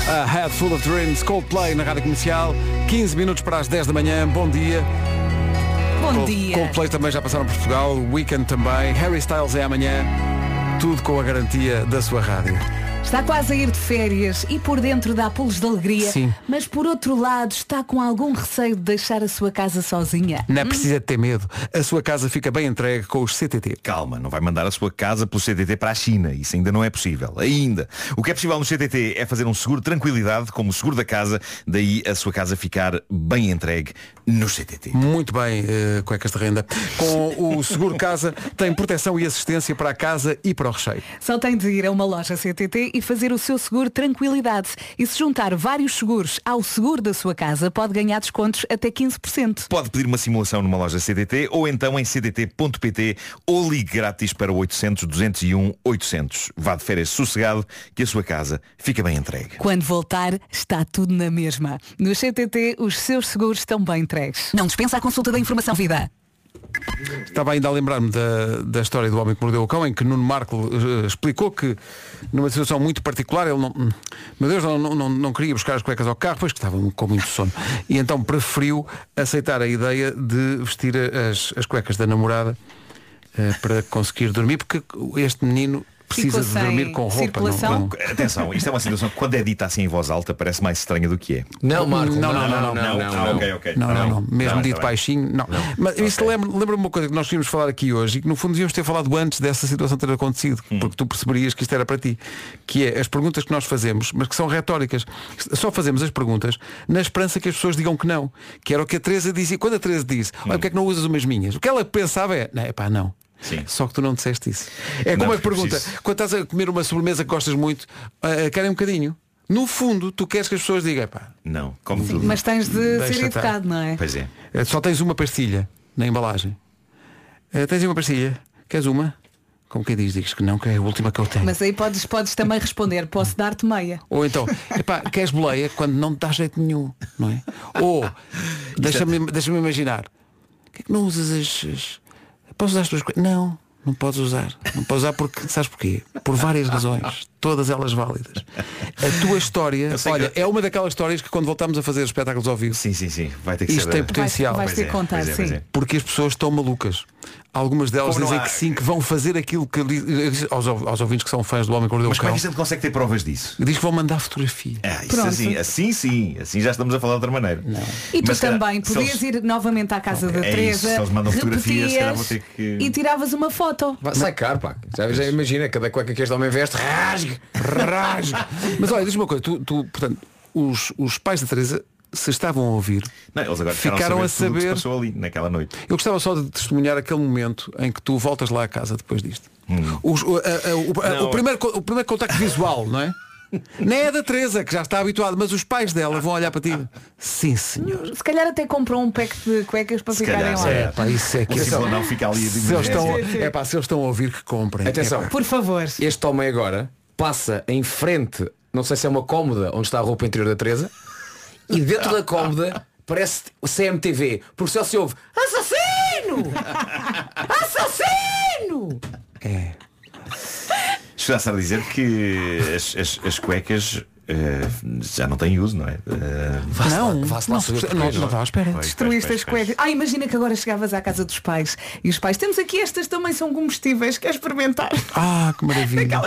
A Head Full of Dreams, Coldplay na Rádio Comercial. 15 minutos para as 10 da manhã. Bom dia. Bom dia. Coldplay também já passaram por Portugal. Weekend também. Harry Styles é amanhã. Tudo com a garantia da sua rádio. Está quase a ir de férias e por dentro dá pulos de alegria, Sim. mas por outro lado está com algum receio de deixar a sua casa sozinha. Não é precisa ter medo. A sua casa fica bem entregue com os CTT. Calma, não vai mandar a sua casa pelo CTT para a China. Isso ainda não é possível. Ainda. O que é possível no CTT é fazer um seguro de tranquilidade como o seguro da casa, daí a sua casa ficar bem entregue no CTT. Muito bem, eh, cuecas de renda. Com o Seguro Casa tem proteção e assistência para a casa e para o recheio. Só tem de ir a uma loja CTT e fazer o seu seguro tranquilidade. E se juntar vários seguros ao seguro da sua casa, pode ganhar descontos até 15%. Pode pedir uma simulação numa loja CDT ou então em cdt.pt ou ligue grátis para o 800 201 800. Vá de férias sossegado que a sua casa fica bem entregue. Quando voltar, está tudo na mesma. No CTT, os seus seguros estão bem entregues. Não dispensa a consulta da informação vida. Estava ainda a lembrar-me da, da história do homem que mordeu o cão, em que Nuno Marco eh, explicou que numa situação muito particular ele não, meu Deus, não, não, não, queria buscar as cuecas ao carro, pois que estava com muito sono. E então preferiu aceitar a ideia de vestir as, as cuecas da namorada eh, para conseguir dormir, porque este menino precisa de dormir com roupa. circulação? Não, Atenção, isto é uma situação que quando é dita assim em voz alta parece mais estranha do que é. Não, Marco, Não, não, não, não, não, não, Ah, não. ok, ok. Não, não, não. Mesmo Tá dito tá baixinho, não. Mas isso lembra- lembra-me uma coisa que nós tínhamos falar aqui hoje e que no fundo devíamos ter falado antes dessa situação ter acontecido, Hum. porque tu perceberias que isto era para ti. Que é as perguntas que nós fazemos, mas que são retóricas. Só fazemos as perguntas na esperança que as pessoas digam que não. Que era o que a Teresa dizia. Quando a Teresa disse, Hum. olha, porque é que não usas umas minhas? O que ela pensava é, não, é pá, não. Sim. Só que tu não disseste isso. É Não, como a porque pergunta, preciso. quando estás a comer uma sobremesa que gostas muito, ah, querem um bocadinho. No fundo, tu queres que as pessoas digam, pá, Não, como tudo. Mas tens de Deixa ser estar. educado, não é? Pois é. Eh, Só tens uma pastilha na embalagem. Eh, tens uma pastilha? Queres uma? Como quem diz, dizes que não, que é a última que eu tenho. Mas aí podes, podes também responder, posso dar-te meia. Ou então, epá, queres boleia quando não te dá jeito nenhum, não é? Ou, deixa-me deixa imaginar, que é que não usas as. Podes usar as tuas coisas? Não, não podes usar. Não podes usar porque, sabes porquê? Por várias razões, todas elas válidas. A tua história, olha, que- é uma daquelas histórias que quando voltamos a fazer os espetáculos ao vivo, Sim, sim, sim. Vai ter que isto ser. tem a- potencial. Vais Pois ter é, que contar, é, pois sim. é. Porque as pessoas estão malucas. Algumas delas não dizem há- que sim, que vão fazer aquilo que aos, aos ouvintes que são fãs do Homem que Mordeu Mas o como é Cão. que a gente consegue ter provas disso? Diz que vão mandar fotografia. Ah, isso Pronto. assim, assim sim, assim já estamos a falar de outra maneira. E tu Mas, também se podias eles- ir novamente à casa da É isso, Teresa, se eles mandam fotografias, se calhar vou ter que- e tiravas uma foto. Vai, sai caro, pá. Já, já imagina, cada cueca que este homem veste, rasgue. Rasga. *laughs* Mas olha, diz-me uma coisa, tu, tu, portanto, os, os pais da Teresa, se estavam a ouvir, Não, eles agora Ficaram a saber se passou ali naquela noite. eu gostava só de testemunhar aquele momento em que tu voltas lá a casa depois disto. Os- o, a- a- o- Hum. O primeiro, o primeiro contacto visual, não é? *laughs* Nem é da Teresa, que já está habituada, mas os pais dela vão olhar para ti. Sim, senhor. Se calhar até comprou um pack de cuecas para Se ficarem calhar, lá. se É, pá, isso é que O símbolo não fica ali a se eles, estão, é pá, se eles estão a ouvir que comprem. Atenção. É. Por favor. Este homem agora passa em frente, não sei se é uma cómoda onde está a roupa interior da Teresa, e dentro da cómoda parece o CMTV, porque só se ouve Assassino! Assassino! É. Chegaste a dizer que as, as, as cuecas eh, já não têm uso, não é? Eh, Não, lá não, saber não, não não é? estava à espera. Pois, Destruíste pois, as cuecas. Ah, imagina que agora chegavas à casa dos pais e os pais, temos aqui estas também são comestíveis, queres experimentar? Ah, que maravilha.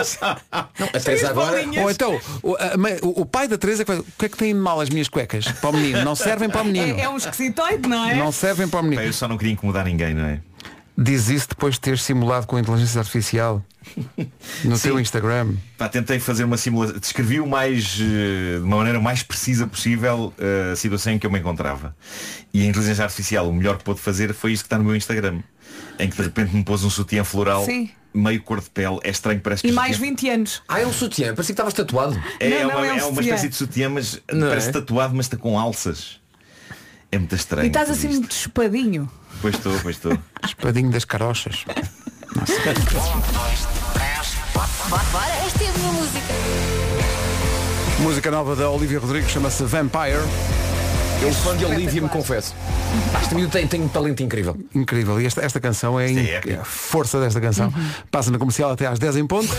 A *laughs* Teresa agora. Ou então, o, a o- o pai da Teresa o que é que tem de mal as minhas cuecas? Para o menino. Não servem para o menino. É, é um esquisitoide, não é? Não servem para o menino. eu só não queria incomodar ninguém, não é? Diz isso depois de ter simulado com a inteligência artificial no Sim. teu Instagram. Pá, tentei fazer uma simulação, descrevi o mais, eh, de uma maneira mais precisa possível eh, a situação em que eu me encontrava. E a inteligência artificial, o melhor que pôde fazer foi isto que está no meu Instagram. Em que de repente me pôs um sutiã floral, Sim. meio cor de pele, é estranho, parece que E mais sutiã- 20 anos. Ah, é um sutiã, parecia que estavas tatuado. É, Não, é não, uma, é um é uma espécie de sutiã, mas Não parece é? tatuado, mas está com alças. É muito estranho. E estás assim isto. muito chupadinho. Pois estou, pois estou. *laughs* Espadinho das carochas. Bora, esta é a minha música. Música nova da Olivia Rodrigo chama-se Vampire. Eu fã de Olivia, me confesso. Este miúdo tem, tem um talento incrível. Incrível. E esta, esta canção é, é é a força desta canção. Passa na comercial até às 10 em ponto.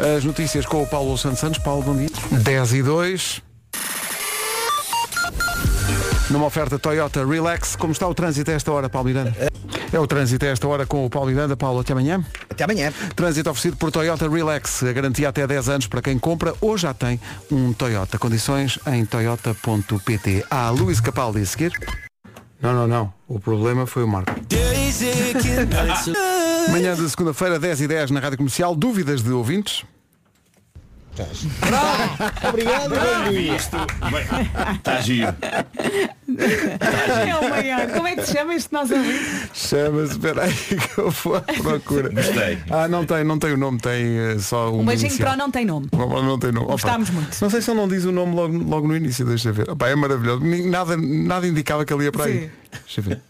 As notícias com o Paulo Santos Santos. Paulo, bom dia. 10 e 2. Numa oferta Toyota Relax, como está o trânsito a esta hora, Paulo Miranda? É o trânsito a esta hora com o Paulo Miranda. Paulo, até amanhã. Até amanhã. Trânsito oferecido por Toyota Relax. A garantia até 10 anos para quem compra ou já tem um Toyota. Condições em toyota.pt. Há Luís Capaldi a seguir. Não, não, não. O problema foi o Marco. Manhã de segunda-feira, 10 e 10 na Rádio Comercial. Dúvidas de ouvintes? Obrigado, Luís. Está giro. É o maior. Como é que se chama este nosso amigo? Chama-se, espera aí *laughs* que eu vou à procura. Gostei. Ah, não tem, não tem o nome, tem eh, só o O beijinho inicial. pro não tem nome. Não, não tem nome. Opa, Gostámos muito. Não sei se ele não diz o nome logo, logo no início, deixa ver. Opa, é maravilhoso. Nada, nada indicava que ele ia para aí. Sim. Deixa eu ver.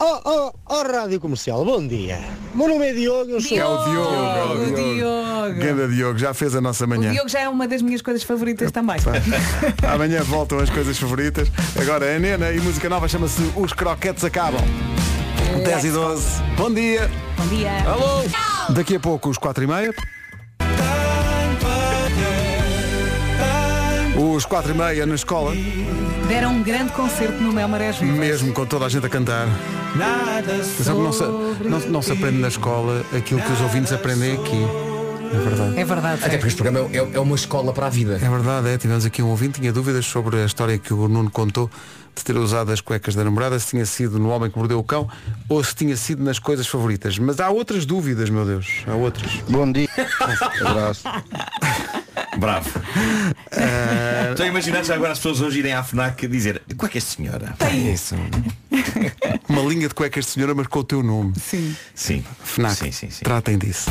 Oh, oh, oh, Rádio Comercial, bom dia. Meu nome é Diogo, eu sou... É o Diogo. é o O Diogo. Ganda Diogo, já fez a nossa O manhã. Diogo já é uma das minhas coisas favoritas também. *laughs* Amanhã voltam as coisas favoritas. Agora a Nena e música nova chama-se Os Croquetes Acabam. 10 e 12. Bom dia. Bom dia. Alô. Daqui a pouco os 4 e meia. Os 4 e meia na escola, Deram um grande concerto no Mel Marés Vivas. mesmo com toda a gente a cantar. Mas não, se, não, não se aprende na escola aquilo que os ouvintes aprendem aqui. É verdade. É verdade. Até porque este programa é, é uma escola para a vida. É verdade, é. Tivemos aqui um ouvinte, tinha dúvidas sobre a história que o Nuno contou de ter usado as cuecas da namorada, se tinha sido no Homem que Mordeu o Cão ou se tinha sido nas coisas favoritas. Mas há outras dúvidas, meu Deus. Há outras. Bom dia. *laughs* Abraço. Bravo. Estou a imaginar já agora as pessoas hoje irem à FNAC dizer qual é que é esta senhora? É isso. *laughs* Uma linha de cuecas de senhora, mas com o teu nome. Sim. Sim. FNAC. Sim, sim, sim. Tratem disso.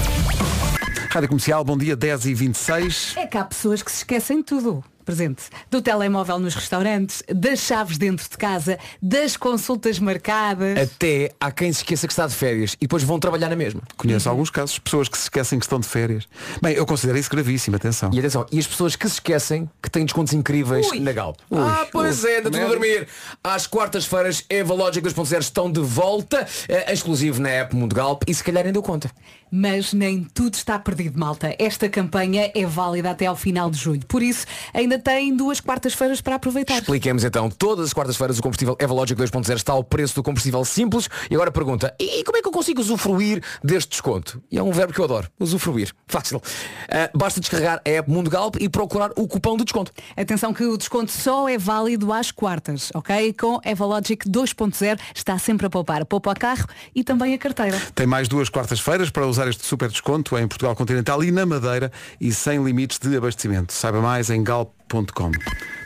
Rádio Comercial, bom dia, 10 e 26 É que há pessoas que se esquecem de tudo. Presente. Do telemóvel nos restaurantes, das chaves dentro de casa, das consultas marcadas. Até há quem se esqueça que está de férias e depois vão trabalhar na mesma. Conheço alguns casos, pessoas que se esquecem que estão de férias. Bem, eu considero isso gravíssimo, atenção. E atenção, e as pessoas que se esquecem que têm descontos incríveis Ui. na Galp. Ui. Ah, pois Ui. é, anda tudo a dormir. Às quartas-feiras, Eva Logic 2.0 estão de volta, eh, exclusivo na app Mundo Galp e se calhar nem deu conta. Mas nem tudo está perdido, malta. Esta campanha é válida até ao final de julho. Por isso, ainda tem duas quartas-feiras para aproveitar. Expliquemos então, todas as quartas-feiras o combustível Evalogic 2.0 está ao preço do combustível simples e agora pergunta, e como é que eu consigo usufruir deste desconto? E é um verbo que eu adoro, usufruir. *laughs* Fácil. Ah, basta descarregar a app Mundo Galp e procurar o cupom de desconto. Atenção que o desconto só é válido às quartas, ok? Com Evalogic 2.0 está sempre a poupar. Poupa o carro e também a carteira. Tem mais duas quartas-feiras para usar este super desconto em Portugal Continental e na Madeira e sem limites de abastecimento. Saiba mais em galp.com.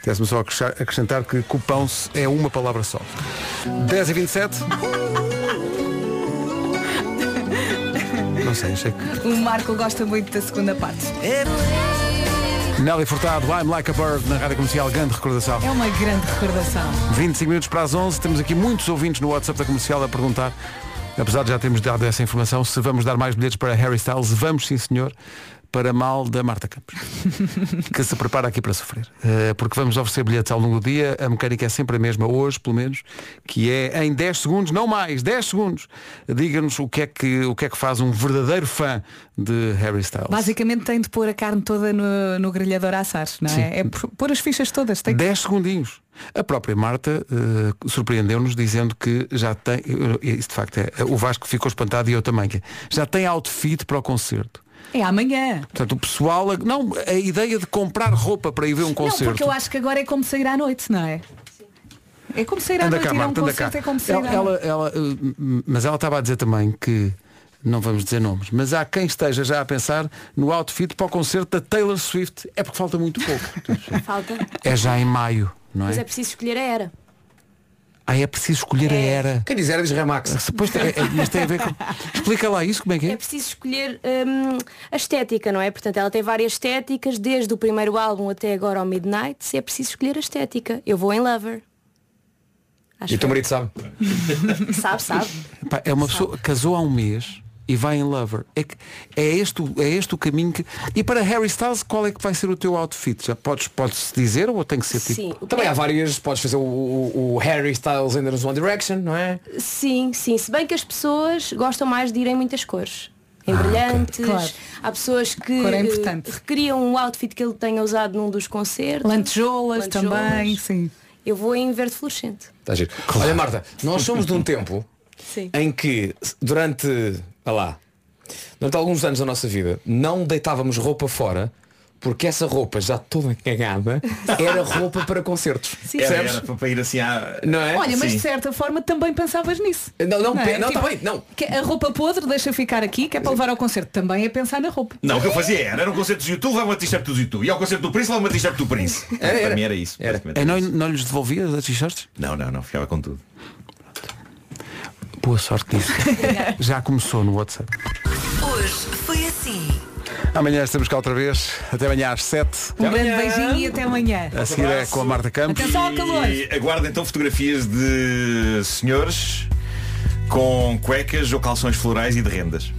Queres-me só acrescentar- acrescentar que cupão é uma palavra só. 10 e 27 *laughs* Não sei, achei que. O Marco gosta muito da segunda parte. Nelly Furtado, I'm Like a Bird, na Rádio Comercial, grande recordação. É uma grande recordação. 25 minutos para as 11, temos aqui muitos ouvintes no WhatsApp da Comercial a perguntar, apesar de já termos dado essa informação, se vamos dar mais bilhetes para Harry Styles, vamos sim senhor, para mal da Marta Campos, *laughs* que se prepara aqui para sofrer. Eh, porque vamos oferecer bilhetes ao longo do dia, a mecânica é sempre a mesma, hoje pelo menos, que é em 10 segundos, não mais, 10 segundos. Diga-nos o que, é que, o que é que faz um verdadeiro fã de Harry Styles. Basicamente tem de pôr a carne toda no, no grelhador a assar, não é? Sim. É pôr- as fichas todas. Tem que... 10 segundinhos. A própria Marta eh, surpreendeu-nos dizendo que já tem, eh, isso de facto é, o Vasco ficou espantado e eu também, que já tem outfit para o concerto. É amanhã. Portanto, o pessoal, não, a ideia de comprar roupa para ir ver um Não, concerto. porque eu acho que agora é como sair à noite, não é? É como sair à Anda noite, cá, ir a um concerto é como sair Ela, à ela, noite. ela, eh, mas ela estava a dizer também que não vamos dizer nomes, mas há quem esteja já a pensar no outfit para o concerto da Taylor Swift. É porque falta muito pouco. *laughs* Falta. É já em maio, não Mas é? é preciso escolher a era. Ah, é preciso escolher a era. Quem diz era diz Remax. Depois tem, é- mas tem a ver com. *laughs* Explica lá isso, como é que É é? preciso escolher hum, a estética, não é? Portanto, ela tem várias estéticas, desde o primeiro álbum até agora ao Midnight, se é preciso escolher a estética. Eu vou em Lover. Acho E o teu que- marido sabe? Sabe, sabe. Pá, é uma pessoa que casou há um mês e vai em Lover. É, que, é, este, o- é este o caminho que. E para Harry Styles, qual é que vai ser o teu outfit? Já podes, podes dizer ou tem que ser tipo. Sim. Também há várias, podes fazer o, o- o Harry Styles ainda nos One Direction, não é? Sim, sim. Se bem que as pessoas gostam mais de ir em muitas cores. Em brilhantes. Claro. Há pessoas que é eh, importante. requeriam um outfit que ele tenha usado num dos concertos. Lantejoulas também, sim. Eu vou em verde fluorescente. Está giro. Olha Marta, nós somos de um tempo Sim. em que durante, olha lá, durante alguns anos da nossa vida não deitávamos roupa fora porque essa roupa já toda cagada *laughs* era roupa para concertos. Era, Percebes? era para ir assim à... Não é? Olha, mas Sim. de certa forma também pensavas nisso. Não, não, é? pe- não, tá bem, não. que a roupa podre deixa ficar aqui, que é para levar ao concerto. Também é pensar na roupa. Não, o que eu fazia era, era um concerto do YouTube, leva uma t-shirt do YouTube. E ao concerto do Prince, leva uma t-shirt do Prince. Era, era. Para mim era isso. basicamente. É, não, não lhes devolvias as t-shirts? Não, não, não, ficava com tudo. Boa sorte disso. Já começou no WhatsApp. Hoje foi assim. Amanhã estamos cá outra vez. Até amanhã às 7. Um grande beijinho e até amanhã. A seguir é com a Marta Campos. Atenção ao calor. E aguardo então fotografias de senhores com cuecas ou calções florais e de rendas.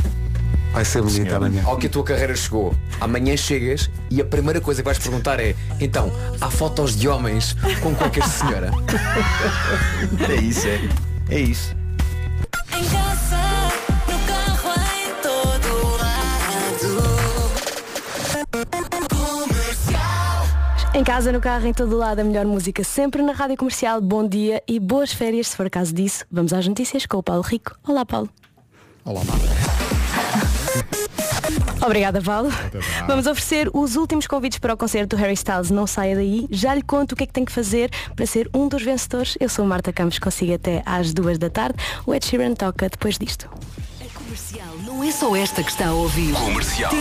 Vai ser bonito amanhã. Ao que a tua carreira chegou, amanhã chegas e a primeira coisa que vais perguntar é então, há fotos de homens com cuecas de senhora? *laughs* É isso, é. É isso. Em casa, no carro, em todo lado. Comercial. Em casa, no carro, em todo lado, a melhor música sempre na Rádio Comercial. Bom dia e boas férias, se for caso disso. Vamos às notícias com o Paulo Rico. Olá, Paulo. Olá, Marta. Obrigada, Paulo. Vamos oferecer os últimos convites para o concerto do Harry Styles. Não saia daí. Já lhe conto o que é que tem que fazer para ser um dos vencedores. Eu sou Marta Campos, consigo até às duas da tarde. O Ed Sheeran toca depois disto. A comercial não é só esta que está a ouvir. Comercial.